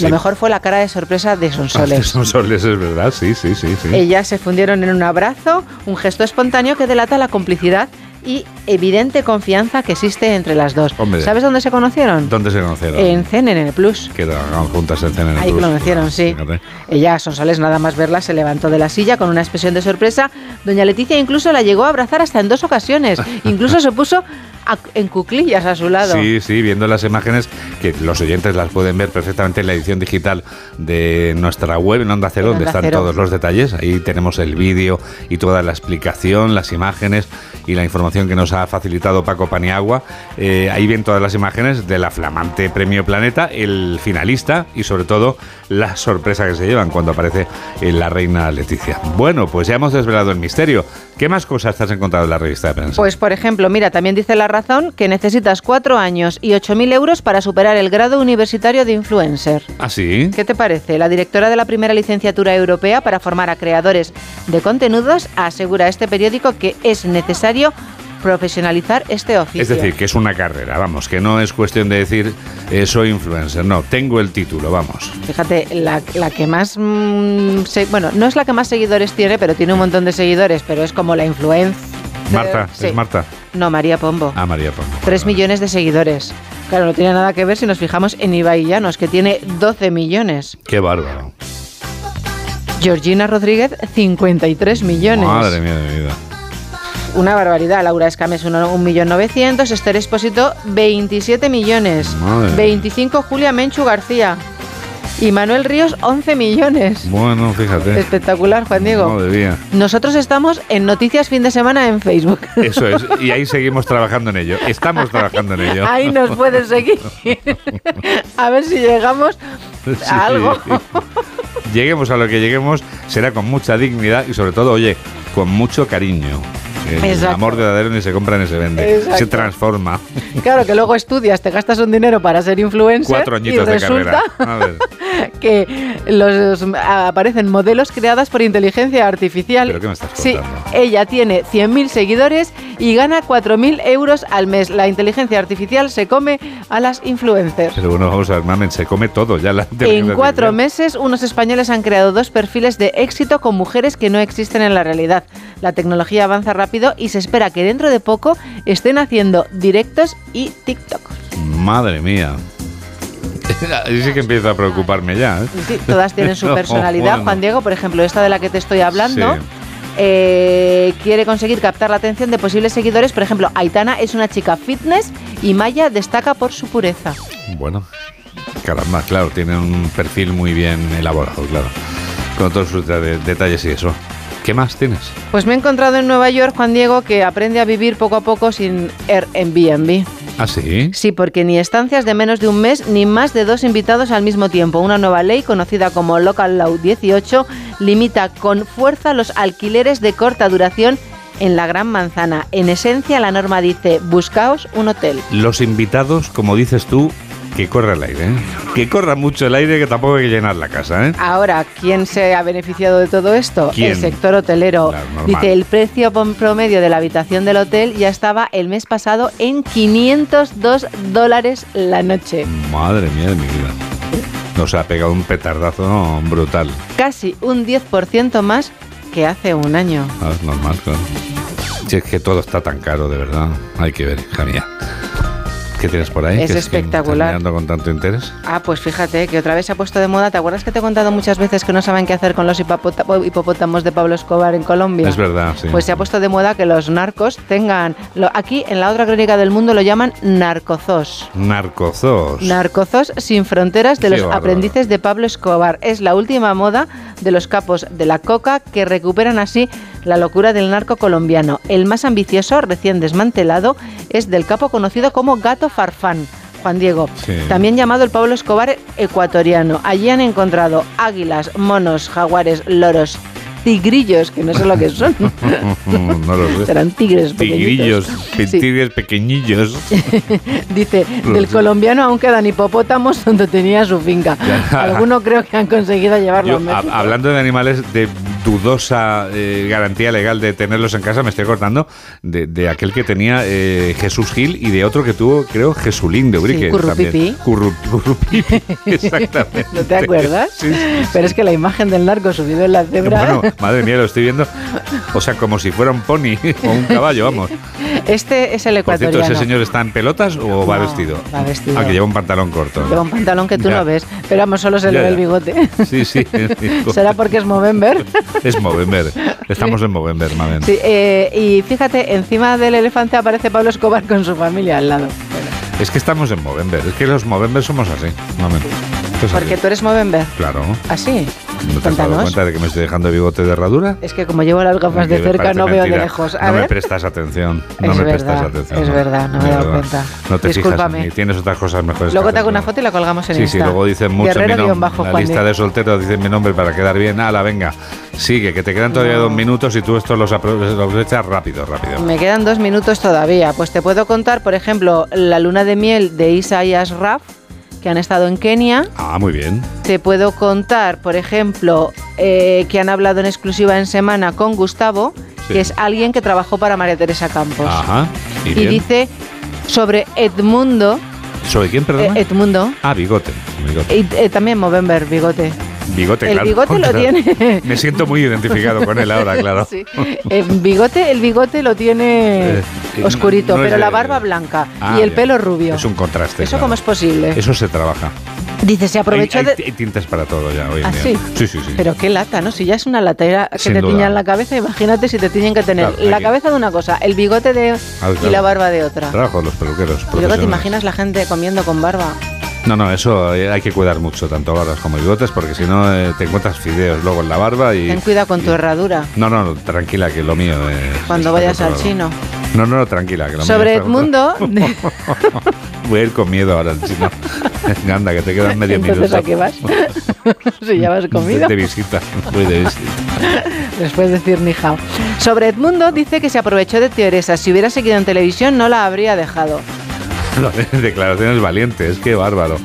Lo mejor fue la cara de sorpresa de Sonsoles. Sonsoles, es verdad, sí, sí, sí, sí. Ellas se fundieron en un abrazo, un gesto espontáneo que delata la complicidad y evidente confianza que existe entre las dos. Hombre. ¿Sabes dónde se conocieron? ¿Dónde se conocieron? En CNN Plus. Que trabajaban juntas en CNN Ahí Plus. conocieron, sí. Fíjate. Ella, Sonsoles, nada más verla, se levantó de la silla con una expresión de sorpresa. Doña Leticia incluso la llegó a abrazar hasta en dos ocasiones. Incluso se puso a- en cuclillas a su lado. Sí, sí, viendo las imágenes que los oyentes las pueden ver perfectamente en la edición digital de nuestra web en Onda Cero, En donde Onda están Cero. todos los detalles. Ahí tenemos el vídeo y toda la explicación, las imágenes y la información que nos ha facilitado Paco Paniagua. Eh, ahí ven todas las imágenes de la flamante Premio Planeta, el finalista y sobre todo la sorpresa que se llevan cuando aparece eh, la reina Leticia. Bueno, pues ya hemos desvelado el misterio. ¿Qué más cosas te has encontrado en la revista de prensa? Pues, por ejemplo, mira, también dice La Razón que necesitas cuatro años y 8.000 euros para superar el grado universitario de influencer. ¿Ah, sí? ¿Qué te parece? La directora de la primera licenciatura europea para formar a creadores de contenidos asegura a este periódico que es necesario profesionalizar este oficio. Es decir, que es una carrera, vamos, que no es cuestión de decir eh, soy influencer, no, tengo el título, vamos. Fíjate, la, la que más... mm, se- bueno, no es la que más seguidores tiene, pero tiene un montón de seguidores, pero es como la influencer. Marta, sí. es Marta. No, María Pombo. Ah, María Pombo. Tres millones de seguidores. Claro, no tiene nada que ver si nos fijamos en Ibai Llanos, que tiene 12 millones. Qué bárbaro. Georgina Rodríguez, 53 millones. Madre mía de mi vida. Una barbaridad. Laura Escames, 1.900.000. Esther Expósito, 27 millones. Madre. 25 Julia Menchu García. Y Manuel Ríos, 11 millones. Bueno, fíjate. Espectacular, Juan Diego. Madre mía. Nosotros estamos en Noticias Fin de Semana en Facebook. Eso es, y ahí seguimos trabajando en ello. Estamos trabajando en ello. Ahí nos puedes seguir. A ver si llegamos Sí. a algo. Lleguemos a lo que lleguemos, será con mucha dignidad y sobre todo, oye, con mucho cariño. El Exacto. amor verdadero ni se compra ni se vende, Exacto. se transforma. Claro que luego estudias, te gastas un dinero para ser influencer Cuatro y añitos de resulta carrera. A ver, que los aparecen modelos creadas por inteligencia artificial. ¿pero qué me estás Sí, contando? ella tiene 100.000 seguidores y gana 4.000 euros al mes. La inteligencia artificial se come a las influencers. Pero bueno, vamos a ver, mamen, se come todo ya. La En cuatro meses, unos españoles han creado dos perfiles de éxito con mujeres que no existen en la realidad. La tecnología avanza rápido y se espera que dentro de poco estén haciendo directos y TikTok. Madre mía. Ahí sí que empiezo a preocuparme ya. ¿eh? Sí, todas tienen su personalidad. bueno. Juan Diego, por ejemplo, esta de la que te estoy hablando, Sí. eh, quiere conseguir captar la atención de posibles seguidores. Por ejemplo, Aitana es una chica fitness y Maya destaca por su pureza. Bueno, caramba, claro, tiene un perfil muy bien elaborado, claro. Con todos sus de- detalles y eso. ¿Qué más tienes? Pues me he encontrado en Nueva York, Juan Diego, que aprende a vivir poco a poco sin Airbnb. ¿Ah, sí? Sí, porque ni estancias de menos de un mes ni más de dos invitados al mismo tiempo. Una nueva ley, conocida como Local Law 18, limita con fuerza los alquileres de corta duración en la Gran Manzana. En esencia, la norma dice, buscaos un hotel. Los invitados, como dices tú, que corra el aire. ¿eh? Que corra mucho el aire, que tampoco hay que llenar la casa. ¿eh? Ahora, ¿quién se ha beneficiado de todo esto? ¿Quién? El sector hotelero. Claro. Dice, el precio promedio de la habitación del hotel ya estaba el mes pasado en 502 dólares la noche. Madre mía de mi vida. Nos ha pegado un petardazo brutal. Casi un 10% más que hace un año. Ah, es normal, claro. Si es que todo está tan caro, de verdad. Hay que ver, hija mía. ¿Qué tienes por ahí? Es ¿Que que espectacular. con tanto interés? Ah, pues fíjate que otra vez se ha puesto de moda. ¿Te acuerdas que te he contado muchas veces que no saben qué hacer con los hipopota- hipopótamos de Pablo Escobar en Colombia? Es verdad, sí. Pues se ha puesto de moda que los narcos tengan. lo- aquí en la otra crónica del mundo lo llaman narcozos. Narcozos. Narcozos sin fronteras de Qué los bárbaro. aprendices de Pablo Escobar. Es la última moda de los capos de la coca que recuperan así la locura del narco colombiano. El más ambicioso, recién desmantelado, es del capo conocido como Gato Farfán. Juan Diego, Sí. también llamado el Pablo Escobar ecuatoriano. Allí han encontrado águilas, monos, jaguares, loros, tigrillos, que no sé lo que son. no lo sé. Serán tigres pequeñitos. Tigrillos, Sí. tigres pequeñillos. Dice, del sé. colombiano aún quedan hipopótamos donde tenía su finca. Algunos creo que han conseguido llevarlo Yo, a México. hablando de animales, de dudosa eh, garantía legal de tenerlos en casa, me estoy acordando de, de aquel que tenía eh, Jesús Gil y de otro que tuvo, creo, Jesulín de Urique. Sí, Currupipi. Curru- Currupipi, exactamente. ¿No te acuerdas? Sí. Pero es que la imagen del narco subido en la cebra. Bueno, madre mía, lo estoy viendo. O sea, como si fuera un pony o un caballo, vamos. Este es el Por cierto, ecuatoriano. ¿ese señor está en pelotas o va vestido? va vestido. Ah, que lleva un pantalón corto. Lleva un pantalón que tú Ya. no ves, pero vamos, solo se le ve el bigote. Sí, sí. ¿Será porque es Movember? Es Movember. Estamos en Movember, mamen. Sí, eh, y fíjate, encima del elefante aparece Pablo Escobar con su familia al lado. Es que estamos en Movember. Es que los Movember somos así, mamen. Esto es así. Porque tú eres Movember. Claro. ¿Así? ¿No te has dado cuenta de que me estoy dejando bigote de herradura? Es que como llevo las gafas de cerca no veo de lejos. A no me prestas atención. No Es me verdad, prestas atención. es no. verdad, no me he dado cuenta. No te Discúlpame. fijas en. Tienes otras cosas mejores. Luego te hago una foto y la colgamos en Sí, Insta. sí, luego dicen mucho mi nombre. bajo La lista de- solteros dicen mi nombre para quedar bien. Ala, venga. Sigue, que te quedan todavía dos minutos y tú esto los apro- los aprovechas rápido, rápido. Me quedan dos minutos todavía. Pues te puedo contar, por ejemplo, la luna de miel de Isa y Ashraf, que han estado en Kenia. Ah, muy bien. Te puedo contar, por ejemplo, eh, que han hablado en exclusiva en semana con Gustavo, Sí. que es alguien que trabajó para María Teresa Campos. Ajá. Y, dice sobre Edmundo, ¿Sobre quién, eh, perdón? Edmundo, ah, bigote. Bigote. y eh, también Movember, bigote. Bigote, el claro. bigote lo tiene. Me siento muy identificado con él ahora, claro. Sí. Eh, bigote, el bigote lo tiene Eh, eh, oscurito, no pero la barba blanca Ah, y el pelo rubio. Es un contraste. ¿Eso claro. cómo es posible? Eso se trabaja. Dice, se aprovechó hay, hay- de... hay tintes para todo ya hoy en ¿Ah, día. sí? Sí, sí, sí. Pero qué lata, ¿no? Si ya es una latera que Sin te duda. tiñan la cabeza, imagínate si te tienen que tener Claro, la cabeza de una cosa, el bigote de Ah, y la barba de otra. Trabajo los peluqueros. Y luego te imaginas la gente comiendo con barba. No, no, eso eh, hay que cuidar mucho, tanto barbas como bigotes, porque si no eh, te encuentras fideos luego en la barba y... Ten cuidado con tu herradura No, no, tranquila, que lo mío es... cuando vayas al chino. No, no, no, tranquila, que lo Sobre Edmundo. Voy a ir con miedo ahora al chino. Anda, que te quedan medio entonces minuto. ¿a qué vas? si ya vas comido. De, visita, voy de visita. Después decir ni hao. Sobre Edmundo dice que se aprovechó de Teresa. Si hubiera seguido en televisión no la habría dejado. Lo de Declaraciones valientes, qué bárbaro.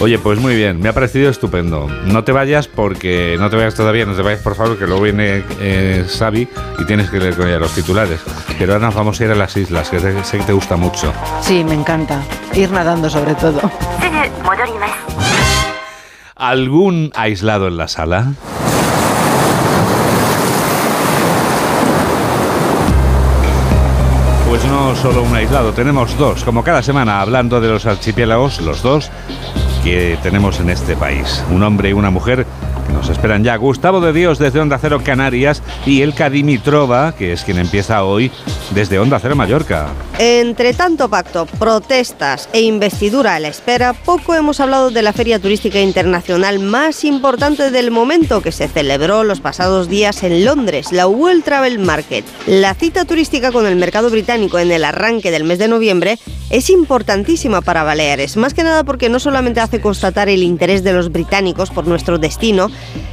Oye, pues muy bien, me ha parecido estupendo. No te vayas porque no te vayas todavía, no te vayas por favor, que luego viene eh, Xavi y tienes que leer con ella los titulares. Pero ahora nos vamos a ir a las islas, que sé que te gusta mucho. Sí, me encanta. Ir nadando sobre todo. ¿Algún aislado en la sala? Pues no solo un aislado, tenemos dos, como cada semana, hablando de los archipiélagos, los dos que tenemos en este país. Un hombre y una mujer nos esperan ya. Gustavo de Dios desde Onda Cero Canarias y Elka Dimitrova, que es quien empieza hoy desde Onda Cero Mallorca. Entre tanto pacto, protestas e investidura a la espera, poco hemos hablado de la feria turística internacional más importante del momento que se celebró los pasados días en Londres, la World Travel Market. La cita turística con el mercado británico en el arranque del mes de noviembre es importantísima para Baleares, más que nada porque no solamente hace constatar el interés de los británicos por nuestro destino,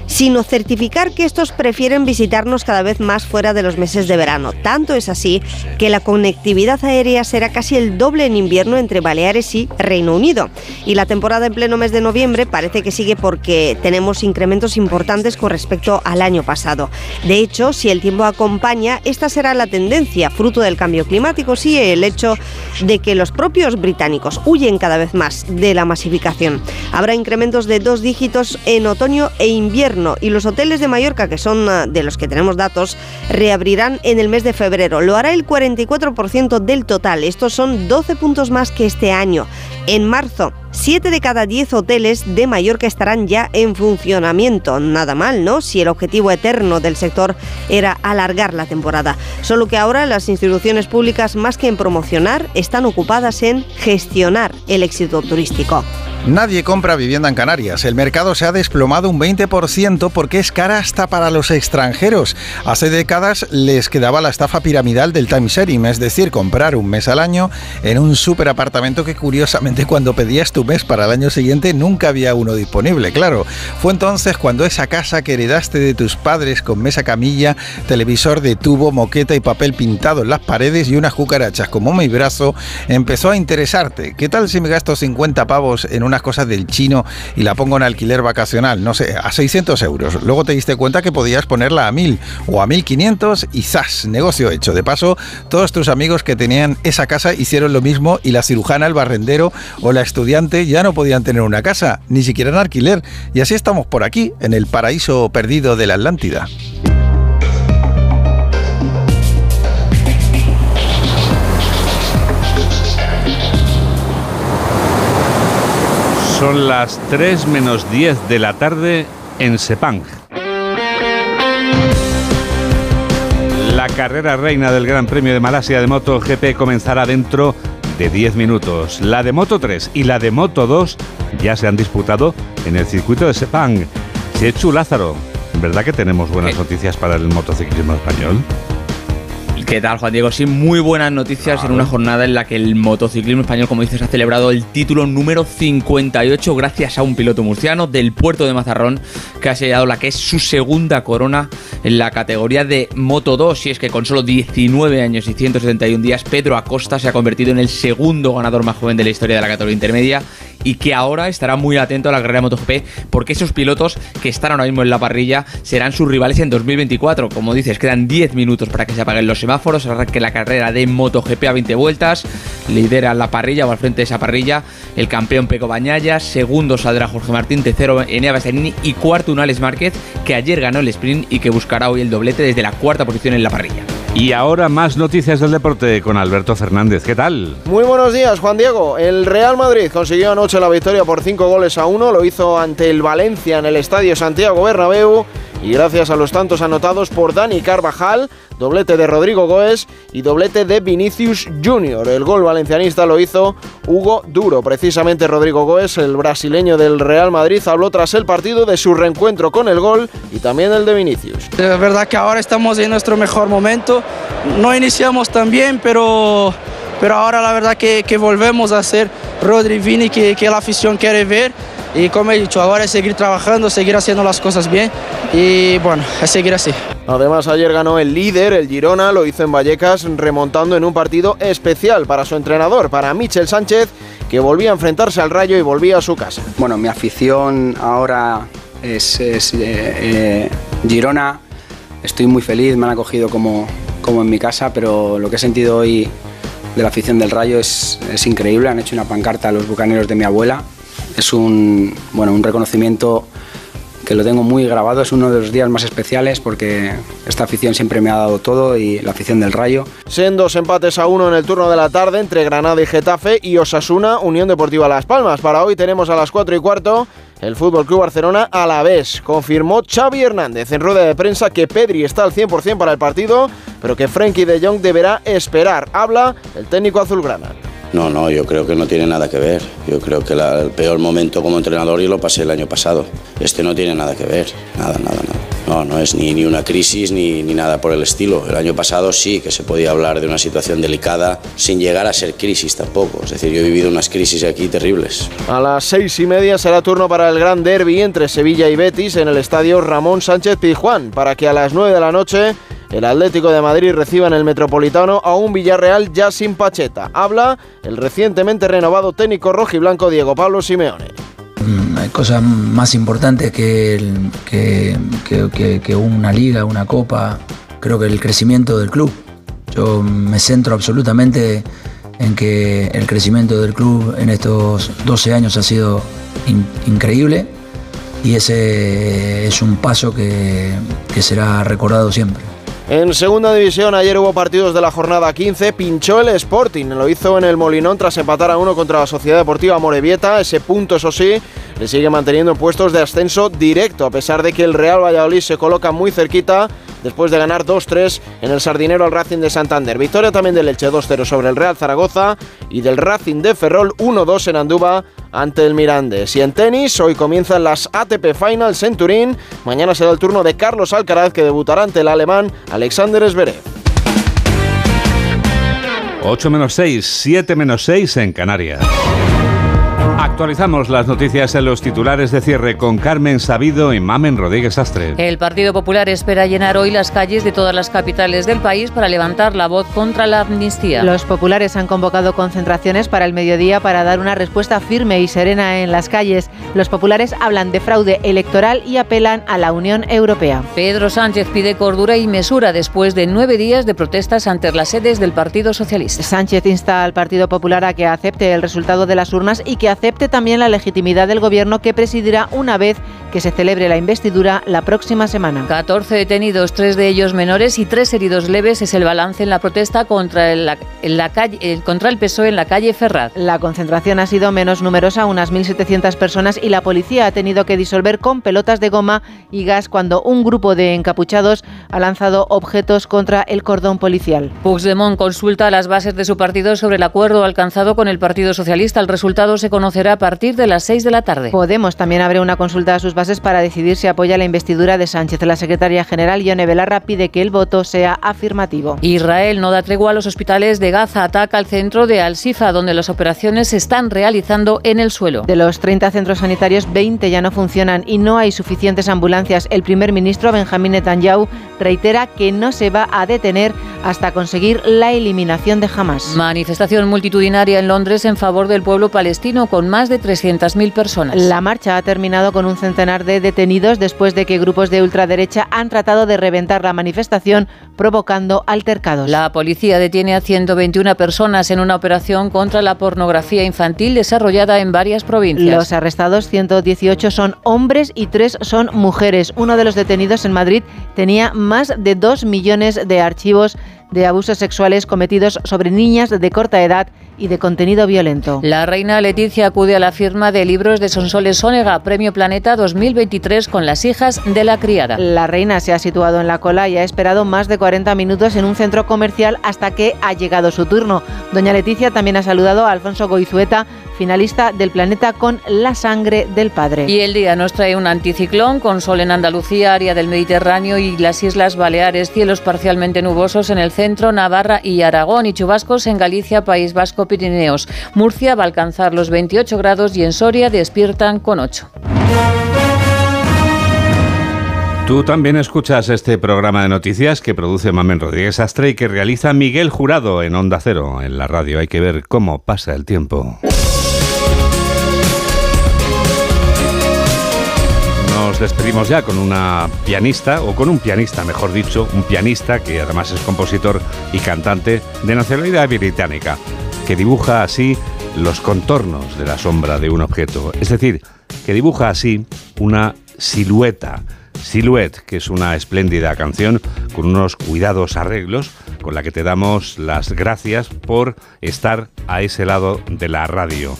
sino certificar que estos prefieren visitarnos cada vez más fuera de los meses de verano. Tanto es así que la conectividad aérea será casi el doble en invierno entre Baleares y Reino Unido. Y la temporada en pleno mes de noviembre parece que sigue porque tenemos incrementos importantes con respecto al año pasado. De hecho, si el tiempo acompaña, esta será la tendencia, fruto del cambio climático, sí, el hecho de que los propios británicos huyen cada vez más de la masificación. Habrá incrementos de dos dígitos en otoño e invierno y los hoteles de Mallorca, que son ah, de los que tenemos datos, reabrirán en el mes de febrero. Lo hará el 44% del total. Estos son 12 puntos más que este año. En marzo, 7 de cada 10 hoteles de Mallorca estarán ya en funcionamiento. Nada mal, ¿no? Si el objetivo eterno del sector era alargar la temporada. Solo que ahora las instituciones públicas, más que en promocionar, están ocupadas en gestionar el éxito turístico. Nadie compra vivienda en Canarias. El mercado se ha desplomado un 20% porque es cara hasta para los extranjeros. Hace décadas les quedaba la estafa piramidal del timesharing, es decir, comprar un mes al año en un superapartamento que curiosamente cuando pedías tu mes para el año siguiente, nunca había uno disponible, claro. Fue entonces cuando esa casa que heredaste de tus padres con mesa camilla, televisor de tubo, moqueta y papel pintado en las paredes y unas cucarachas como mi brazo, empezó a interesarte. ¿Qué tal si me gasto 50 pavos en unas cosas del chino y la pongo en alquiler vacacional? No sé, a 600 euros. Luego te diste cuenta que podías ponerla a 1000 o a 1500 y ¡zas! Negocio hecho. De paso, todos tus amigos que tenían esa casa hicieron lo mismo y la cirujana, el barrendero o la estudiante ya no podían tener una casa, ni siquiera en alquiler. Y así estamos por aquí, en el paraíso perdido de la Atlántida. Son las 3 menos 10 de la tarde en Sepang. La carrera reina del Gran Premio de Malasia de Moto GP comenzará dentro de 10 minutos. La de Moto 3 y la de Moto 2 ya se han disputado en el circuito de Sepang. Chechu Lázaro, ¿verdad que tenemos buenas noticias para el motociclismo español? ¿Qué tal, Juan Diego? Sí, muy buenas noticias en una jornada en la que el motociclismo español, como dices, ha celebrado el título número 58 gracias a un piloto murciano del puerto de Mazarrón que ha sellado la que es su segunda corona en la categoría de Moto 2. Y es que con solo 19 años y 171 días, Pedro Acosta se ha convertido en el segundo ganador más joven de la historia de la categoría intermedia y que ahora estará muy atento a la carrera de MotoGP porque esos pilotos que están ahora mismo en la parrilla serán sus rivales en 2024. Como dices, quedan 10 minutos para que se apaguen los semáforos, que la carrera de MotoGP a 20 vueltas, lidera la parrilla o al frente de esa parrilla el campeón Peco Bañaya, segundo saldrá Jorge Martín, tercero Enea Bastianini y cuarto Unales Márquez, que ayer ganó el sprint y que buscará hoy el doblete desde la cuarta posición en la parrilla. Y ahora más noticias del deporte con Alberto Fernández. ¿Qué tal? Muy buenos días, Juan Diego. El Real Madrid consiguió anoche la victoria por 5 goles a 1. Lo hizo ante el Valencia en el Estadio Santiago Bernabéu y gracias a los tantos anotados por Dani Carvajal, doblete de Rodrigo Goes y doblete de Vinicius Junior. El gol valencianista lo hizo Hugo Duro. Precisamente Rodrigo Goes, el brasileño del Real Madrid, habló tras el partido de su reencuentro con el gol y también el de Vinicius. Es verdad que ahora estamos en nuestro mejor momento. No iniciamos tan bien, pero, pero ahora la verdad que, que volvemos a ser Rodri Vini que, que la afición quiere ver. Y como he dicho, ahora es seguir trabajando, seguir haciendo las cosas bien y bueno, es seguir así. Además, ayer ganó el líder, el Girona, lo hizo en Vallecas, remontando en un partido especial para su entrenador, para Michel Sánchez, que volvía a enfrentarse al Rayo y volvía a su casa. Bueno, mi afición ahora es, es, eh, eh, Girona. Estoy muy feliz, me han acogido como, como en mi casa, pero lo que he sentido hoy de la afición del Rayo es, increíble. Han hecho una pancarta a los bucaneros de mi abuela. Es un, bueno, un reconocimiento que lo tengo muy grabado, es uno de los días más especiales porque esta afición siempre me ha dado todo y la afición del Rayo. Sendos empates a uno en el turno de la tarde entre Granada y Getafe y Osasuna, Unión Deportiva Las Palmas. Para hoy tenemos a las 4 y cuarto el Fútbol Club Barcelona a la vez. Confirmó Xavi Hernández en rueda de prensa que Pedri está al 100% para el partido, pero que Frenkie de Jong deberá esperar. Habla el técnico azulgrana. No, no, yo creo que no tiene nada que ver. Yo creo que el peor momento como entrenador yo lo pasé el año pasado. Este no tiene nada que ver. Nada, nada, nada. No, no es ni, ni una crisis ni, ni nada por el estilo. El año pasado sí que se podía hablar de una situación delicada sin llegar a ser crisis tampoco. Es decir, yo he vivido unas crisis aquí terribles. A las seis y media será turno para el gran derby entre Sevilla y Betis en el estadio Ramón Sánchez Pizjuán, para que a las 9 de la noche el Atlético de Madrid reciba en el Metropolitano a un Villarreal ya sin Pacheta. Habla el recientemente renovado técnico rojiblanco Diego Pablo Simeone. Mm, Hay cosas más importantes que, que, una liga, una copa. Creo que el crecimiento del club. Yo me centro absolutamente en que el crecimiento del club en estos 12 años ha sido in- increíble y ese es un paso que, que será recordado siempre. En segunda división, ayer hubo partidos de la jornada 15. Pinchó el Sporting. Lo hizo en el Molinón tras empatar a uno contra la Sociedad Deportiva Morevieta. Ese punto, eso sí, le sigue manteniendo en puestos de ascenso directo, a pesar de que el Real Valladolid se coloca muy cerquita después de ganar 2-3 en el Sardinero al Racing de Santander. Victoria también del Elche 2-0 sobre el Real Zaragoza y del Racing de Ferrol 1-2 en Andúba ante el Mirandes. Y en tenis, hoy comienzan las ATP Finals en Turín. Mañana será el turno de Carlos Alcaraz que debutará ante el alemán Alexander Zverev. 8 menos 6, 7 menos 6 en Canarias. Actualizamos las noticias en los titulares de cierre con Carmen Sabido y Mamen Rodríguez Astre. El Partido Popular espera llenar hoy las calles de todas las capitales del país para levantar la voz contra la amnistía. Los populares han convocado concentraciones para el mediodía para dar una respuesta firme y serena en las calles. Los populares hablan de fraude electoral y apelan a la Unión Europea. Pedro Sánchez pide cordura y mesura después de nueve días de protestas ante las sedes del Partido Socialista. Sánchez insta al Partido Popular a que acepte el resultado de las urnas y que acepte también la legitimidad del gobierno que presidirá una vez que se celebre la investidura la próxima semana. 14 detenidos, tres de ellos menores y tres heridos leves es el balance en la protesta contra el, la calle, contra el PSOE en la calle Ferraz. La concentración ha sido menos numerosa, unas 1.700 personas, y la policía ha tenido que disolver con pelotas de goma y gas cuando un grupo de encapuchados ha lanzado objetos contra el cordón policial. Puigdemont consulta las bases de su partido sobre el acuerdo alcanzado con el Partido Socialista. El resultado se conocerá a partir de las 6 de la tarde. Podemos también abre una consulta a sus bases para decidir si apoya la investidura de Sánchez. La secretaria general, Ione Belarra, pide que el voto sea afirmativo. Israel no da tregua a los hospitales de Gaza. Ataca al centro de Al-Sifa, donde las operaciones se están realizando en el suelo. De los 30 centros sanitarios, 20 ya no funcionan y no hay suficientes ambulancias. El primer ministro, Benjamín Netanyahu, reitera que no se va a detener hasta conseguir la eliminación de Hamas. Manifestación multitudinaria en Londres en favor del pueblo palestino con más de 300.000 personas. La marcha ha terminado con un centenar de detenidos después de que grupos de ultraderecha han tratado de reventar la manifestación provocando altercados. La policía detiene a 121 personas en una operación contra la pornografía infantil desarrollada en varias provincias. Los arrestados 118 son hombres y 3 son mujeres. Uno de los detenidos en Madrid tenía más de 2 millones de archivos de abusos sexuales cometidos sobre niñas de corta edad y de contenido violento. La reina Leticia acude a la firma de libros de Sonsoles Sónega, Premio Planeta 2023 con las hijas de la criada. La reina se ha situado en la cola y ha esperado más de 40 minutos en un centro comercial hasta que ha llegado su turno. Doña Leticia también ha saludado a Alfonso Goizueta, finalista del planeta con la sangre del padre. Y el día nos trae un anticiclón con sol en Andalucía, área del Mediterráneo y las Islas Baleares, cielos parcialmente nubosos en el centro, Navarra y Aragón y chubascos en Galicia, País Vasco, Pirineos. Murcia va a alcanzar los 28 grados y en Soria despiertan con 8. Tú también escuchas este programa de noticias que produce Mamen Rodríguez Astre y que realiza Miguel Jurado en Onda Cero, en la radio. Hay que ver cómo pasa el tiempo. Despedimos ya con una pianista, o con un pianista, mejor dicho, un pianista que además es compositor y cantante de nacionalidad británica, que dibuja así los contornos de la sombra de un objeto. Es decir, que dibuja así una silueta. Silhouette, que es una espléndida canción con unos cuidados arreglos, con la que te damos las gracias por estar a ese lado de la radio.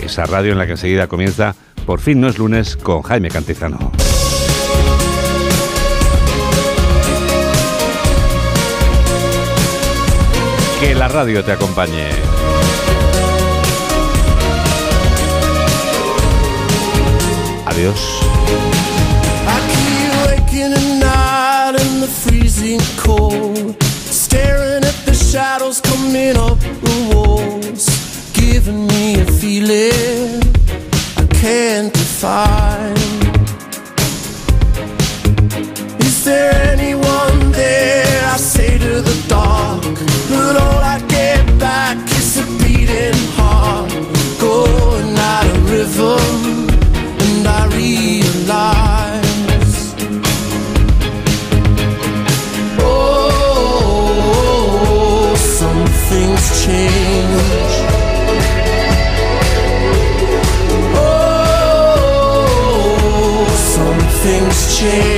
Esa radio en la que enseguida comienza Por fin no es lunes con Jaime Cantizano. Que la radio te acompañe. Adiós. shadows coming up the walls, giving me a feeling can't define. Is there anyone there? I say to the dark, but all I get back is a beating heart, going out of rhythm, change.